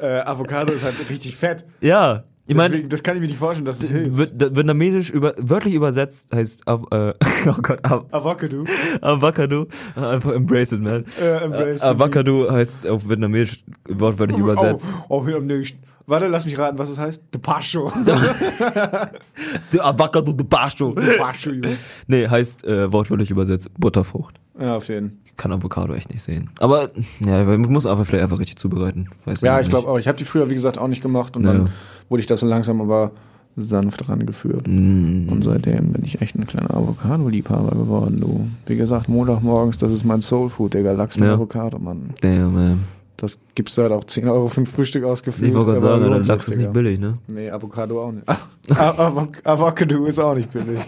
äh, Avocado ist halt richtig fett. ja, ich Deswegen, das kann ich mir nicht vorstellen, dass es hilft. vietnamesisch über, wörtlich übersetzt heißt, äh, oh Gott, Av, Avocado. Avocado, einfach embrace it, man. Äh, embrace Avocado heißt auf vietnamesisch wortwörtlich übersetzt. Oh, auch wieder am nächsten. Warte, lass mich raten, was es heißt. De Pascho. De Avocado de Pacho. De Pascho, Junge. Nee, heißt äh, wortwörtlich übersetzt Butterfrucht. Ja, auf jeden Ich kann Avocado echt nicht sehen. Aber, ja, man muss einfach vielleicht einfach richtig zubereiten. Weiß Ja, ich glaube auch. Ich habe die früher, wie gesagt, auch nicht gemacht und Ja. dann wurde ich das so langsam aber sanft rangeführt. Mm. Und seitdem bin ich echt ein kleiner Avocado-Liebhaber geworden, du. Wie gesagt, Montagmorgens, das ist mein Soulfood. Lachs mit Ja. Avocado, Mann. Damn, man. Das gibst du halt auch 10 Euro für ein Frühstück ausgeführt. Ich wollte gerade sagen, sich, Lachs ist Digga. nicht billig, ne? Nee, Avocado auch nicht. Avo- Avocado ist auch nicht billig.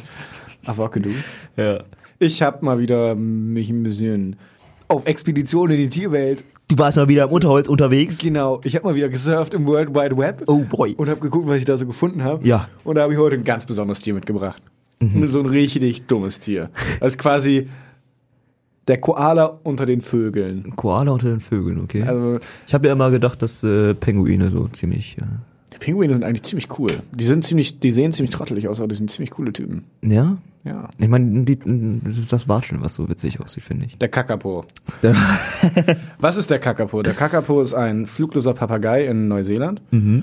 Avocado. Ja. Ich hab mal wieder mich ein bisschen auf Expedition in die Tierwelt. Du warst mal wieder im Unterholz unterwegs. Genau, ich hab mal wieder gesurft im World Wide Web. Oh boy. Und hab geguckt, was ich da so gefunden habe. Ja. Und da habe ich heute ein ganz besonderes Tier mitgebracht. So ein richtig dummes Tier. Das ist quasi der Koala unter den Vögeln. Koala unter den Vögeln, okay. Also, ich habe ja immer gedacht, dass äh, Pinguine so ziemlich. Äh, Pinguine sind eigentlich ziemlich cool. Die sind ziemlich, die sehen ziemlich trottelig aus, aber die sind ziemlich coole Typen. Ja? Ja. Ich meine, das ist das Watschen, was so witzig aussieht, finde ich. Der Kakapo. Der- Was ist der Kakapo? Der Kakapo ist ein flugloser Papagei in Neuseeland. Mhm.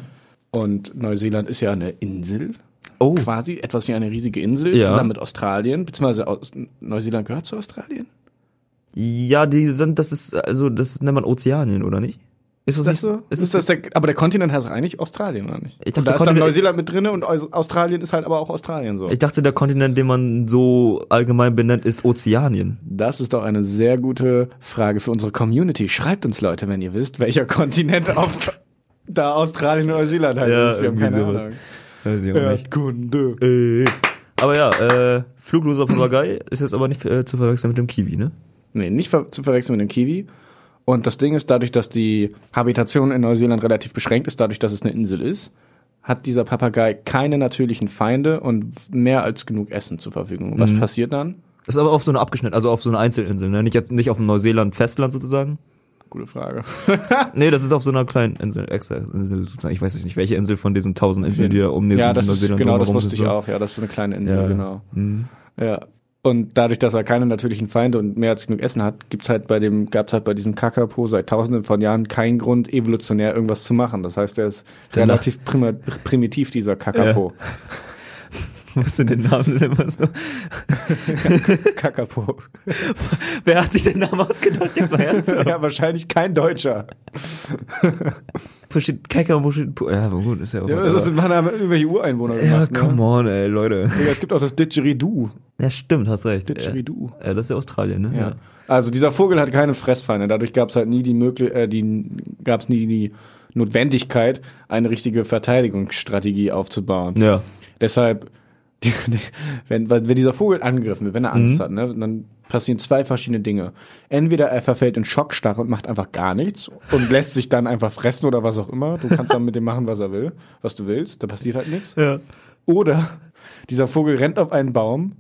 Und Neuseeland ist ja eine Insel. Oh. Quasi etwas wie eine riesige Insel, Ja. zusammen mit Australien, beziehungsweise Neuseeland gehört zu Australien. Ja, die sind, das ist, also, das nennt man Ozeanien, oder nicht? Ist das, Ist das nicht so? Ist, Ist das der, aber der Kontinent heißt eigentlich Australien, oder nicht? Ich dachte, und da ist dann Neuseeland mit drinne und Aus- Australien ist halt aber auch Australien so. Ich dachte, der Kontinent, den man so allgemein benennt, ist Ozeanien. Das ist doch eine sehr gute Frage für unsere Community. Schreibt uns Leute, wenn ihr wisst, welcher Kontinent auf da Australien und Neuseeland halt ist. Wir haben keine sowas. Ahnung. Weiß ich auch nicht. Erdkunde. Äh. Aber ja, äh, flugloser Papagei ist jetzt aber nicht äh, zu verwechseln mit dem Kiwi, ne? Nee, nicht ver zu verwechseln mit dem Kiwi. Und das Ding ist, dadurch, dass die Habitation in Neuseeland relativ beschränkt ist, dadurch, dass es eine Insel ist, hat dieser Papagei keine natürlichen Feinde und mehr als genug Essen zur Verfügung. Was passiert dann? Das ist aber auf so eine abgeschnitten, also auf so eine Einzelinsel, ne? Nicht jetzt nicht auf dem Neuseeland-Festland sozusagen. Gute Frage. Nee, das ist auf so einer kleinen Insel, extra Insel sozusagen. Ich weiß jetzt nicht, welche Insel von diesen tausend Inseln, die da um ja, das ist, genau, das wusste ich so. auch. Ja, das ist eine kleine Insel, Ja. genau. Mhm. Ja. Und dadurch, dass er keine natürlichen Feinde und mehr als genug Essen hat, gibt's halt bei dem, gab's halt bei diesem Kakapo seit tausenden von Jahren keinen Grund, evolutionär irgendwas zu machen. Das heißt, er ist relativ prima, primitiv, dieser Kakapo. Was sind den Namen denn immer so? Kakapo. Wer hat sich den Namen ausgedacht? Jetzt mal ernsthaft. ja, wahrscheinlich kein Deutscher. Wo steht Kecker, wo steht Pu- Ja, aber gut, ist ja auch. Ja, das man haben irgendwelche Ureinwohner ja, gemacht. come ne? on, ey, Leute. Digga, es gibt auch das Didgeridoo. Ja, stimmt, hast recht. Didgeridoo. Ja, das ist ja Australien, ne? Ja. Also dieser Vogel hat keine Fressfeinde. Dadurch gab es halt nie die Möglich äh, die gab es nie die Notwendigkeit, eine richtige Verteidigungsstrategie aufzubauen. Ja. Deshalb, wenn, wenn dieser Vogel angegriffen wird, wenn er Angst hat, ne, dann passieren zwei verschiedene Dinge. Entweder er verfällt in Schockstarre und macht einfach gar nichts und lässt sich dann einfach fressen oder was auch immer. Du kannst dann mit dem machen, was er will, was du willst. Da passiert halt nichts. Ja. Oder dieser Vogel rennt auf einen Baum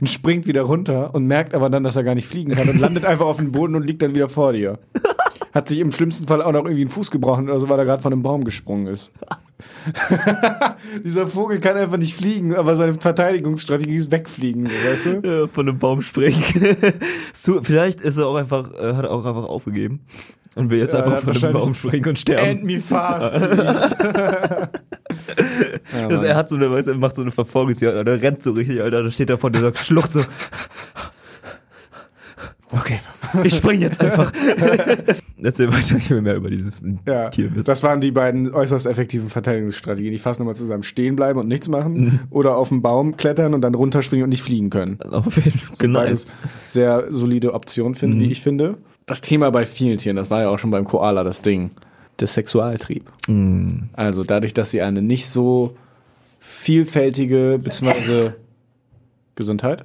und springt wieder runter und merkt aber dann, dass er gar nicht fliegen kann und landet einfach auf dem Boden und liegt dann wieder vor dir. Hat sich im schlimmsten Fall auch noch irgendwie einen Fuß gebrochen oder so, weil er gerade von einem Baum gesprungen ist. dieser Vogel kann einfach nicht fliegen, aber seine Verteidigungsstrategie ist wegfliegen, weißt du? Ja, von einem Baum springen. so, vielleicht ist er auch einfach, äh, hat er auch einfach aufgegeben. Und will jetzt Ja, er einfach von einem Baum springen und sterben. End me fast, please. ja, Also er hat so eine, weißt du, er macht so eine Verfolgungsjagd, der rennt so richtig, Alter, da steht er vor dieser Schlucht so. Okay, ich spring jetzt einfach. Erzähl weiter, ich will mehr über dieses Ja, Tier wissen. das waren die beiden äußerst effektiven Verteidigungsstrategien. Ich fasse nochmal zusammen. Stehen bleiben und nichts machen oder auf den Baum klettern und dann runterspringen und nicht fliegen können. Auf jeden Fall. Nice. sehr solide Optionen, finde, die ich finde. Das Thema bei vielen Tieren, das war ja auch schon beim Koala das Ding. Der Sexualtrieb. Also dadurch, dass sie eine nicht so vielfältige, beziehungsweise Gesundheit.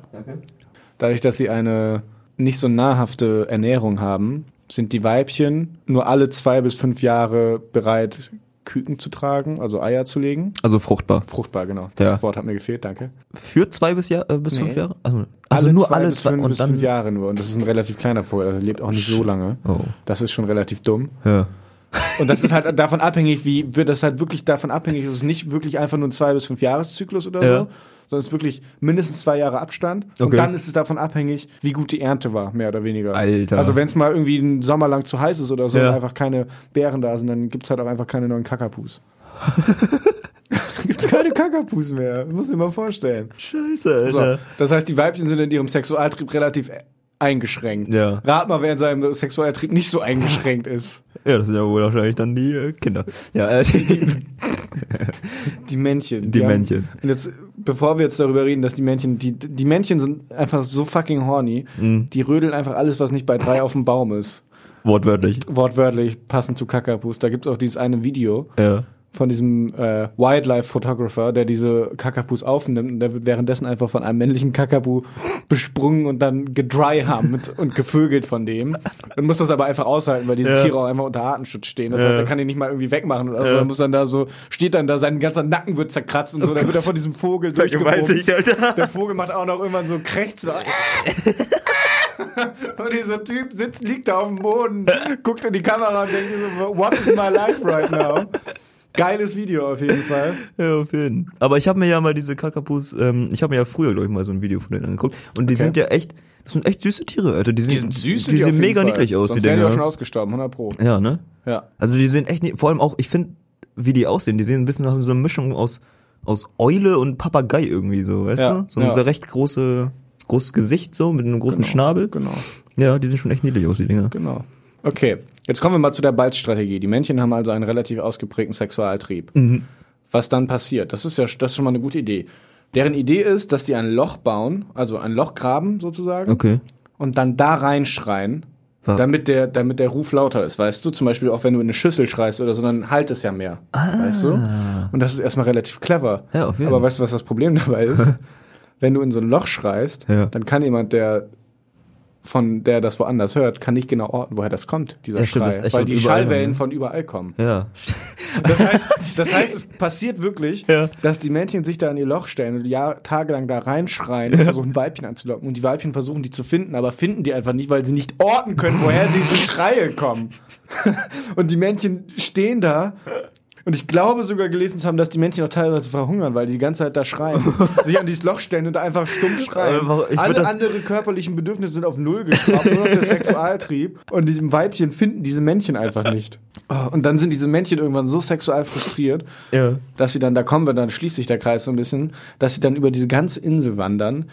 Dadurch, dass sie eine nicht so nahrhafte Ernährung haben, sind die Weibchen nur alle zwei bis fünf Jahre bereit, Küken zu tragen, also Eier zu legen. Also fruchtbar. Fruchtbar, genau. Das Ja. Wort hat mir gefehlt, danke. Für zwei bis, Jahr, äh, bis Nee. fünf Jahre? Also, also nur alle bis zwei fünf, und bis fünf Jahre nur. Und das ist ein relativ kleiner Vogel, also lebt auch nicht so lange. Oh. Das ist schon relativ dumm. Ja. Und das ist halt davon abhängig, wie wird das halt wirklich davon abhängig, es ist nicht wirklich einfach nur ein zwei bis fünf Jahreszyklus oder Ja. so, sondern es ist wirklich mindestens zwei Jahre Abstand. Und Okay. dann ist es davon abhängig, wie gut die Ernte war, mehr oder weniger. Alter. Also wenn es mal irgendwie einen Sommer lang zu heiß ist oder so Ja. und einfach keine Beeren da sind, dann gibt's halt auch einfach keine neuen Kakapus. gibt's keine Kakapus mehr. Muss ich mal vorstellen. Scheiße, So, Alter. das heißt, die Weibchen sind in ihrem Sexualtrieb relativ eingeschränkt. Ja. Rat mal, wer in seinem Sexualtrieb nicht so eingeschränkt ist. Ja, das sind ja wohl wahrscheinlich dann die äh, Kinder. Ja, äh, die, Die Männchen. Die haben- Männchen. Und jetzt, bevor wir jetzt darüber reden, dass die Männchen, die, die Männchen sind einfach so fucking horny, Mhm. die rödeln einfach alles, was nicht bei drei auf dem Baum ist. wortwörtlich. Wortwörtlich, passend zu Kakapus. Da gibt's auch dieses eine Video Ja. Von diesem äh, Wildlife-Photographer, der diese Kakapus aufnimmt und der wird währenddessen einfach von einem männlichen Kakapu besprungen und dann gedryhammt und gevögelt von dem. Und muss das aber einfach aushalten, weil diese Ja. Tiere auch einfach unter Artenschutz stehen. Das Ja. heißt, er kann die nicht mal irgendwie wegmachen oder so. Ja. Er muss dann da so, steht dann da, sein ganzer Nacken wird zerkratzt und so, dann wird er von diesem Vogel durchgebumst. Alter. Der Vogel macht auch noch irgendwann so Krächzer. Und dieser Typ sitzt, liegt da auf dem Boden, guckt in die Kamera und denkt so, what is my life right now? Geiles Video auf jeden Fall. Ja, auf jeden. Aber ich habe mir ja mal diese Kakapus, ähm, ich habe mir ja früher, glaube ich, mal so ein Video von denen angeguckt. Und die Okay. sind ja echt, das sind echt süße Tiere, Alter. Die, sind, Die Die auf sehen mega Fall. niedlich aus, Sonst die wären die auch schon Dinger. ausgestorben, 100 pro. Ja, ne? Ja. Also die sehen echt vor allem auch, ich finde, wie die aussehen, die sehen ein bisschen nach so einer Mischung aus, aus Eule und Papagei irgendwie so, weißt Ja, du? So ja. ein sehr recht große, großes Gesicht so, mit einem großen Schnabel. Genau, Ja, die sehen schon echt niedlich aus, die Dinger. genau. Okay, jetzt kommen wir mal zu der Balzstrategie. Die Männchen haben also einen relativ ausgeprägten Sexualtrieb. Was dann passiert, das ist ja das ist schon mal eine gute Idee. Deren Idee ist, dass die ein Loch bauen, also ein Loch graben sozusagen, Okay. und dann da reinschreien, Wa- damit der, damit der Ruf lauter ist, weißt du? Zum Beispiel auch wenn du in eine Schüssel schreist oder so, dann halt es ja mehr, weißt du? Und das ist erstmal relativ clever. Ja, auf jeden Aber weißt du, was das Problem dabei ist? wenn du in so ein Loch schreist, Ja. dann kann jemand, der von der das woanders hört, kann nicht genau orten, woher das kommt, dieser Ja, stimmt, Schrei, weil die überall, Schallwellen ne? von überall kommen. Ja. Das heißt, das heißt, es passiert wirklich, Ja. dass die Männchen sich da in ihr Loch stellen und Jahr, tagelang da reinschreien und versuchen Weibchen anzulocken und die Weibchen versuchen die zu finden, aber finden die einfach nicht, weil sie nicht orten können, woher diese Schreie kommen. Und die Männchen stehen da und ich glaube sogar gelesen zu haben, dass die Männchen auch teilweise verhungern, weil die die ganze Zeit da schreien, sich an dieses Loch stellen und da einfach stumm schreien. Alle das- andere körperlichen Bedürfnisse sind auf Null geschraubt, nur noch der Sexualtrieb. Und diesem Weibchen finden diese Männchen einfach nicht. Oh, Und dann sind diese Männchen irgendwann so sexual frustriert, Ja. dass sie dann, da kommen wir, dann schließt sich der Kreis so ein bisschen, dass sie dann über diese ganze Insel wandern.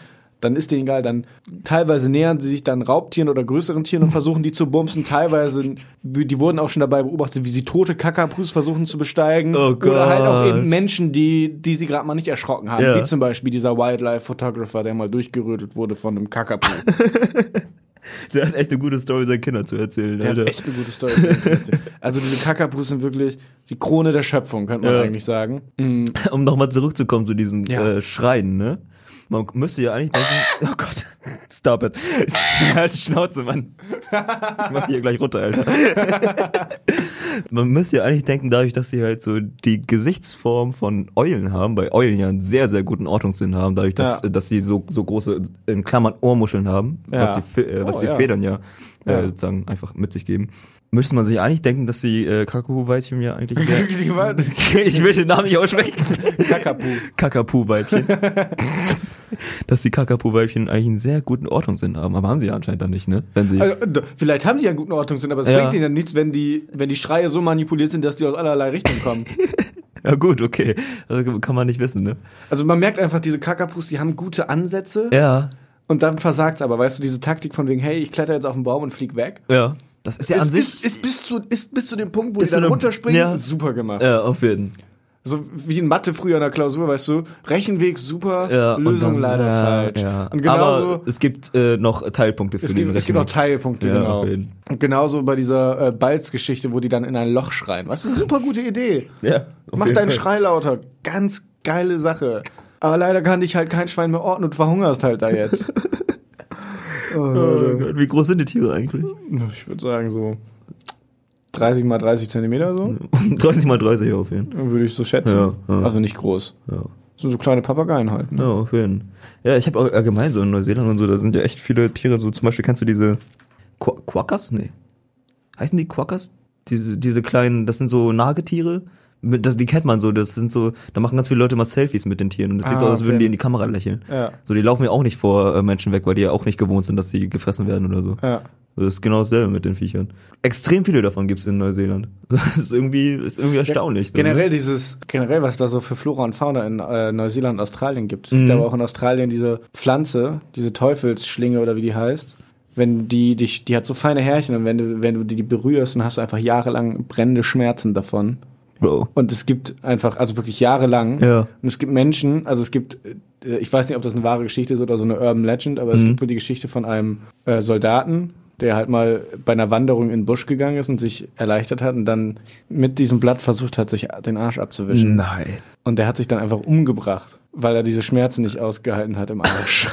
Dann ist denen egal, dann teilweise nähern sie sich dann Raubtieren oder größeren Tieren und versuchen die zu bumsen. Teilweise, die wurden auch schon dabei beobachtet, wie sie tote Kakapus versuchen zu besteigen. Oh oder halt auch eben Menschen, die, die sie gerade mal nicht erschrocken haben. Ja. Wie zum Beispiel dieser Wildlife-Photographer, der mal durchgerödelt wurde von einem Kakapu. Der hat echt eine gute Story seinen Kindern zu erzählen, Der hat Alter. echt eine gute Story. Also diese Kakapus sind wirklich die Krone der Schöpfung, könnte man Ja. eigentlich sagen. Mhm. Um nochmal zurückzukommen zu diesem Ja. äh, Schreien, ne? Man müsste ja eigentlich denken, oh Gott, stop it. Halt die Schnauze, Mann. Ich mach die hier gleich runter, Alter. Man müsste ja eigentlich denken, dadurch, dass sie halt so die Gesichtsform von Eulen haben, bei Eulen ja einen sehr, sehr guten Ortungssinn haben, dadurch, dass, Ja. dass sie so, so große, in Klammern, Ohrmuscheln haben, Ja. was die, äh, was Oh, die ja. Federn ja. Äh, sozusagen einfach mit sich geben. Müsste man sich eigentlich denken, dass die äh, Kakaku-Weibchen ja eigentlich sehr, ich will den Namen nicht aussprechen. Kakapu. Kakapu-Weibchen. Dass die Kakapu-Weibchen eigentlich einen sehr guten Ortungssinn haben, aber haben sie ja anscheinend dann nicht, ne? Wenn sie. Also, vielleicht haben die ja einen guten Ordnungssinn, aber es Ja. bringt ihnen ja nichts, wenn die, wenn die Schreie so manipuliert sind, dass die aus allerlei Richtungen kommen. ja gut, okay. Also kann man nicht wissen, ne? Also man merkt einfach, diese Kakapus, die haben gute Ansätze Ja, und dann versagt's aber. Weißt du, diese Taktik von wegen, hey, ich kletter jetzt auf den Baum und flieg weg. ja. Das ist ja an ist, sich. ist, ist, bis zu, ist bis zu dem Punkt, wo die dann runterspringen, ja. super gemacht. ja, auf jeden. So wie in Mathe früher in der Klausur, weißt du, Rechenweg super, Ja, Lösung dann- leider ja, falsch. Ja. Und genauso, aber es gibt äh, noch Teilpunkte für es den gibt, es gibt Rechenweg. Teilpunkte, genau. Und genauso bei dieser äh, Balz-Geschichte, wo die dann in ein Loch schreien. Was ist eine super gute Idee. Ja, Mach deinen Fall. Schrei lauter. Ganz geile Sache. Aber leider kann dich halt kein Schwein mehr orten und du verhungerst halt da jetzt. oh, Oh. Gott, wie groß sind die Tiere eigentlich? ich würde sagen so 30 mal 30 Zentimeter so, 30 mal 30 auf jeden Fall. würde ich so schätzen. Ja, ja. Also nicht groß. Ja. Sind so kleine Papageien halt. Ne? Ja, auf jeden Fall. Ja, ich habe auch allgemein so in Neuseeland und so, da sind ja echt viele Tiere, so zum Beispiel kennst du diese Qu Quackers? Nee. Heißen die Quackers? Diese, diese kleinen, das sind so Nagetiere. Das, die kennt man so, das sind so, da machen ganz viele Leute mal Selfies mit den Tieren und das sieht so Ah, aus, als würden okay. die in die Kamera lächeln. Ja. So, die laufen ja auch nicht vor äh, Menschen weg, weil die ja auch nicht gewohnt sind, dass sie gefressen werden oder so. Ja. So, Das ist genau dasselbe mit den Viechern. Extrem viele davon gibt's in Neuseeland. Das ist irgendwie, ist irgendwie erstaunlich. so, ne? Generell dieses, generell, was es da so für Flora und Fauna in äh, Neuseeland und Australien gibt. Es Mhm. gibt aber auch in Australien diese Pflanze, diese Teufelsschlinge oder wie die heißt. Wenn die dich, die hat so feine Härchen und wenn du, wenn du die berührst, dann hast du einfach jahrelang brennende Schmerzen davon. Bro. Und es gibt einfach, also wirklich jahrelang. Ja. Und es gibt Menschen, also es gibt, äh, ich weiß nicht, ob das eine wahre Geschichte ist oder so eine Urban Legend, aber Mhm. es gibt wohl die Geschichte von einem äh, Soldaten, der halt mal bei einer Wanderung in den Busch gegangen ist und sich erleichtert hat und dann mit diesem Blatt versucht hat, sich den Arsch abzuwischen. Nein. Und der hat sich dann einfach umgebracht, weil er diese Schmerzen nicht ausgehalten hat im Arsch.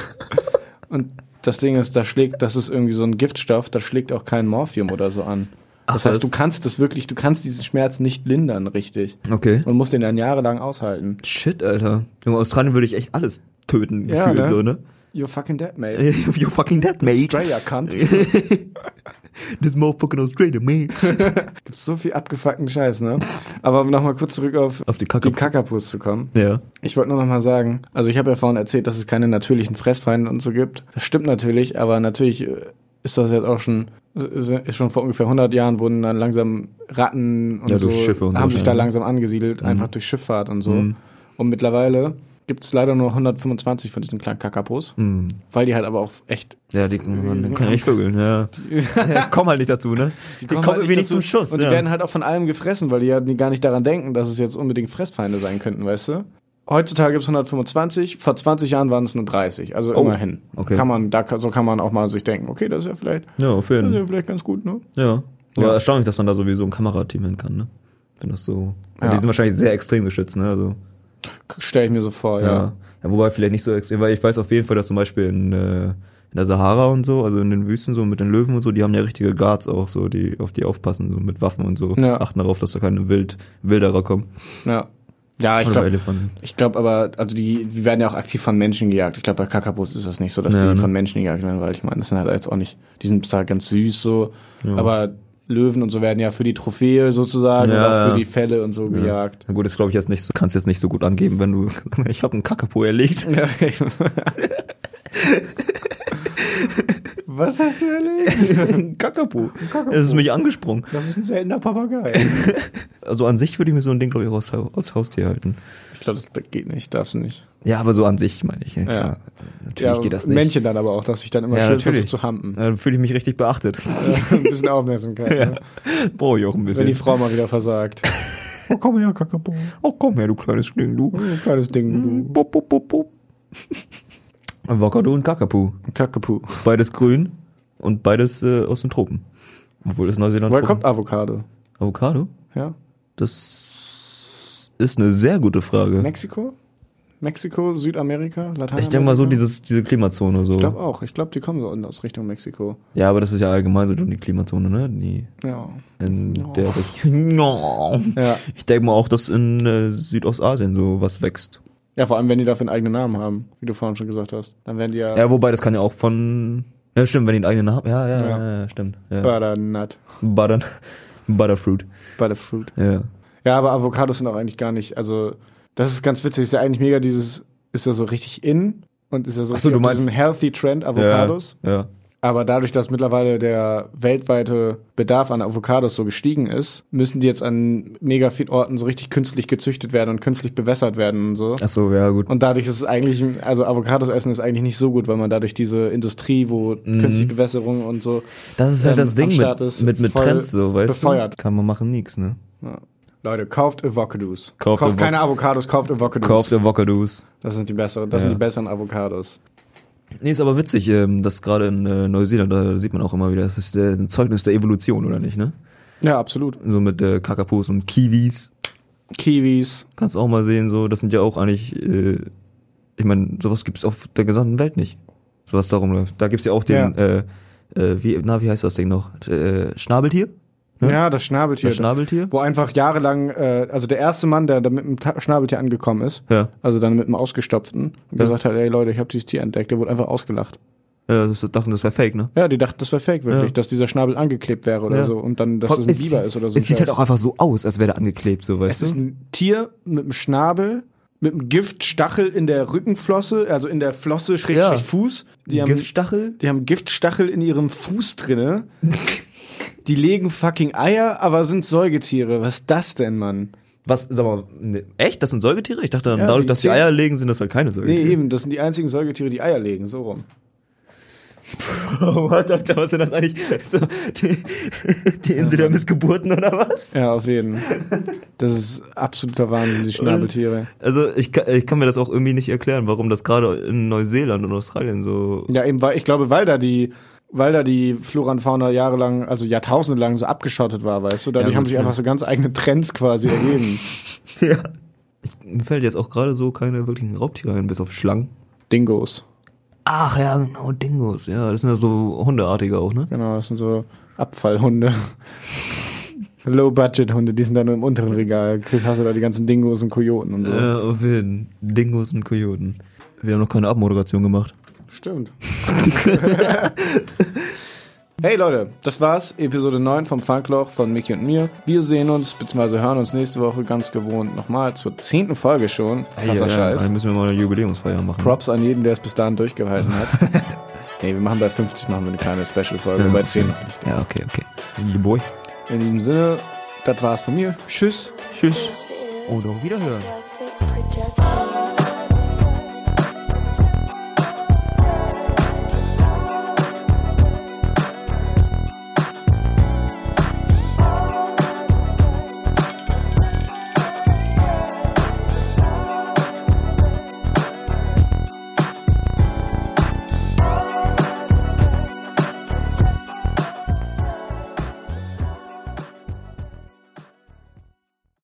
und das Ding ist, da schlägt, das ist irgendwie so ein Giftstoff, da schlägt auch kein Morphium oder so an. Das heißt, du kannst das wirklich, du kannst diesen Schmerz nicht lindern, richtig. Okay. Und musst den dann jahrelang aushalten. Shit, Alter. In Australien würde ich echt alles töten, Ja, gefühlt ne? so, ne? You're fucking dead, mate. You fucking dead, mate. Australia cunt. This motherfucking Australia, man. Gibt's so viel abgefuckten Scheiß, ne? Aber um nochmal kurz zurück auf, Auf die die Kakapus. Kakapus zu kommen. Ja. Ich wollte nur noch mal sagen, also ich habe ja vorhin erzählt, dass es keine natürlichen Fressfeinde und so gibt. Das stimmt natürlich, aber natürlich äh, ist das jetzt auch schon, ist schon vor ungefähr 100 Jahren wurden dann langsam Ratten und Ja, so, durch Schiffe und haben so, sich da ja. langsam angesiedelt, einfach durch Schifffahrt und so. Mhm. Und mittlerweile gibt es leider nur 125 von diesen kleinen Kakapos, Hm. weil die halt aber auch echt Ja, die, die können echt vögeln, ja. Die kommen halt nicht dazu, ne? Die, kommen, halt irgendwie nicht zum Schuss. Und ja. die werden halt auch von allem gefressen, weil die ja gar nicht daran denken, dass es jetzt unbedingt Fressfeinde sein könnten, weißt du? Heutzutage gibt's 125, vor 20 Jahren waren es nur 30, also Oh, immerhin. okay. Kann man, da, so kann man auch mal sich denken, okay, das ist ja vielleicht, ja, auf das ist ja vielleicht ganz gut, ne? Ja. Ja. Ja, erstaunlich, dass man da sowieso ein Kamerateam hin kann, ne? Wenn das so. Ja. Die sind wahrscheinlich sehr extrem geschützt, ne? Also. Stelle ich mir so vor, ja. Ja. ja. wobei vielleicht nicht so extrem, weil ich weiß auf jeden Fall, dass zum Beispiel in, äh, in der Sahara und so, also in den Wüsten so mit den Löwen und so, die haben ja richtige Guards auch so, die auf die aufpassen, so mit Waffen und so. Ja. Achten darauf, dass da keine Wild, Wilderer kommen. Ja, ja ich glaube, ich glaube aber, also die, die werden ja auch aktiv von Menschen gejagt. Ich glaube, bei Kakapos ist das nicht so, dass Ja, die ne? von Menschen gejagt werden, weil ich meine, das sind halt jetzt auch nicht, die sind zwar ganz süß so, aber Löwen und so werden ja für die Trophäe sozusagen Ja, oder auch für ja. die Fälle und so gejagt. Na gut, das glaube ich jetzt nicht so, kannst jetzt nicht so gut angeben, wenn du, ich habe einen Kakapo erlegt. Ja. Was hast du erlebt? Ein Kakapo. Es ist mich angesprungen. Das ist ein seltener Papagei. Also an sich würde ich mir so ein Ding, glaube ich, aus, aus Haustier halten. Ich glaube, das, geht nicht, darfst du nicht. Ja, aber so an sich meine ich. Ja, klar. Ja. Natürlich geht das nicht. Männchen dann aber auch, dass ich dann immer Ja, schön natürlich. versuche zu hampen. Ja, Dann fühle ich mich richtig beachtet. ein bisschen Aufmerksamkeit. Ne? Brauche ich auch ein Wenn bisschen. die Frau mal wieder versagt. Oh, komm her, Kakapo. oh, komm her, du kleines Ding, du. Oh, kleines Ding, du. Bup, bup, bup, bup. Avocado und Kakapu. Kakapu. Beides grün und beides äh, aus den Tropen. Obwohl es Neuseeland Woher kommt Avocado? Avocado? Ja? Das ist eine sehr gute Frage. Mexiko? Mexiko, Südamerika, Lateinamerika? Ich denke mal so dieses, diese Klimazone so. Ich glaube auch. Ich glaube, die kommen so aus Richtung Mexiko. Ja, aber das ist ja allgemein so die Klimazone, ne? Die Ja. in Ja. der Region. Ja. Ich denke mal auch, dass in äh, Südostasien so was wächst. Ja, vor allem, wenn die dafür einen eigenen Namen haben, wie du vorhin schon gesagt hast. Dann werden die ja, Ja, wobei das kann ja auch von. Ja, stimmt, wenn die einen eigenen Namen. Ja, ja, Ja. ja, ja stimmt. Ja. Butternut. Butter, Butterfruit. Butterfruit. Ja. Ja, aber Avocados sind auch eigentlich gar nicht, also, das ist ganz witzig. Ist ja eigentlich mega dieses, ist ja so richtig in und ist ja so, Ach so, richtig du meinst- diesem Healthy Trend Avocados. Ja. ja. Aber dadurch, dass mittlerweile der weltweite Bedarf an Avocados so gestiegen ist, müssen die jetzt an mega vielen Orten so richtig künstlich gezüchtet werden und künstlich bewässert werden und so. Ach so, ja, gut. Und dadurch ist es eigentlich, also Avocados essen ist eigentlich nicht so gut, weil man dadurch diese Industrie, wo künstliche Bewässerung und so. Das ist halt ähm, das Ding mit, ist, mit, mit Trends, so, weißt befeuert. du? Kann man machen, nix, ne? Leute, kauft Avocados. Kauft Kauft, Avo- keine Avocados, kauft Avocados. Kauft Avocados. Das sind die besseren, das Ja. sind die besseren Avocados. Nee, ist aber witzig, ähm, dass gerade in äh, Neuseeland, da sieht man auch immer wieder, das ist äh, ein Zeugnis der Evolution, oder nicht, ne? Ja, absolut. So mit äh, Kakapos und Kiwis. Kiwis. Kannst auch mal sehen, so, das sind ja auch eigentlich, äh, ich meine, sowas gibt's auf der gesamten Welt nicht. Sowas darum läuft. Da gibt's ja auch den, Ja. äh, äh, wie, na, wie heißt das Ding noch? Äh, Schnabeltier? Ja, das Schnabeltier. Das Schnabeltier? Wo einfach jahrelang, äh, also der erste Mann, der da mit dem Ta- Schnabeltier angekommen ist, Ja. also dann mit dem ausgestopften, und Ja. gesagt hat, ey Leute, ich habe dieses Tier entdeckt, der wurde einfach ausgelacht. Ja, das dachten, das wäre fake, ne? Ja, die dachten, das wäre fake wirklich, Ja. dass dieser Schnabel angeklebt wäre oder Ja. so und dann, dass das ein Es- Biber ist oder so. ein Es sieht halt auch einfach so aus, als wäre der angeklebt, so, weißt Es ist du? ein Tier mit einem Schnabel, mit einem Giftstachel in der Rückenflosse, also in der Flosse, Schrägstrich. Fuß. Die haben, Giftstachel? die haben Giftstachel in ihrem Fuß drinne. die legen fucking Eier, aber sind Säugetiere. Was ist das denn, Mann? Was, sag mal, ne, echt? Das sind Säugetiere? Ich dachte, Ja, dadurch, die dass die Eier legen, sind das halt keine Nee, Säugetiere. eben, das sind die einzigen Säugetiere, die Eier legen, so rum. Oh, Alter, was sind das eigentlich? So, die, die Insel der Missgeburten oder was? Ja, auf jeden. Das ist absoluter Wahnsinn, die Schnabeltiere. Also ich ich kann mir das auch irgendwie nicht erklären, warum das gerade in Neuseeland und Australien so. Ja, eben, weil ich glaube, weil da die, weil da die Flora und Fauna jahrelang, also Jahrtausende lang so abgeschottet war, weißt du, dadurch Ja, haben sich ja. einfach so ganz eigene Trends quasi ergeben. Ja. Ich, mir fällt jetzt auch gerade so keine wirklichen Raubtiere ein, bis auf Schlangen. Dingos. Ach ja, genau, Dingos. Ja, das sind ja so Hundeartige auch, ne? Genau, das sind so Abfallhunde. Low-Budget-Hunde, die sind dann nur im unteren Regal. Kriegst- Hast du da die ganzen Dingos und Kojoten und so. Ja, auf jeden Dingos und Kojoten. Wir haben noch keine Abmoderation gemacht. Stimmt. Hey Leute, das war's. Episode 9 vom Funkloch von Mickey und mir. Wir sehen uns bzw. hören uns nächste Woche ganz gewohnt nochmal zur zehnten Folge schon. Krasser ja, Scheiß. Dann müssen wir mal eine Jubiläumsfeier machen. Props an jeden, der es bis dahin durchgehalten hat. nee, wir machen bei 50 machen wir eine kleine Special-Folge, bei 10 noch nicht. Ja, okay, okay. Your boy. In diesem Sinne, das war's von mir. Tschüss. Tschüss. Und auf Wiederhören.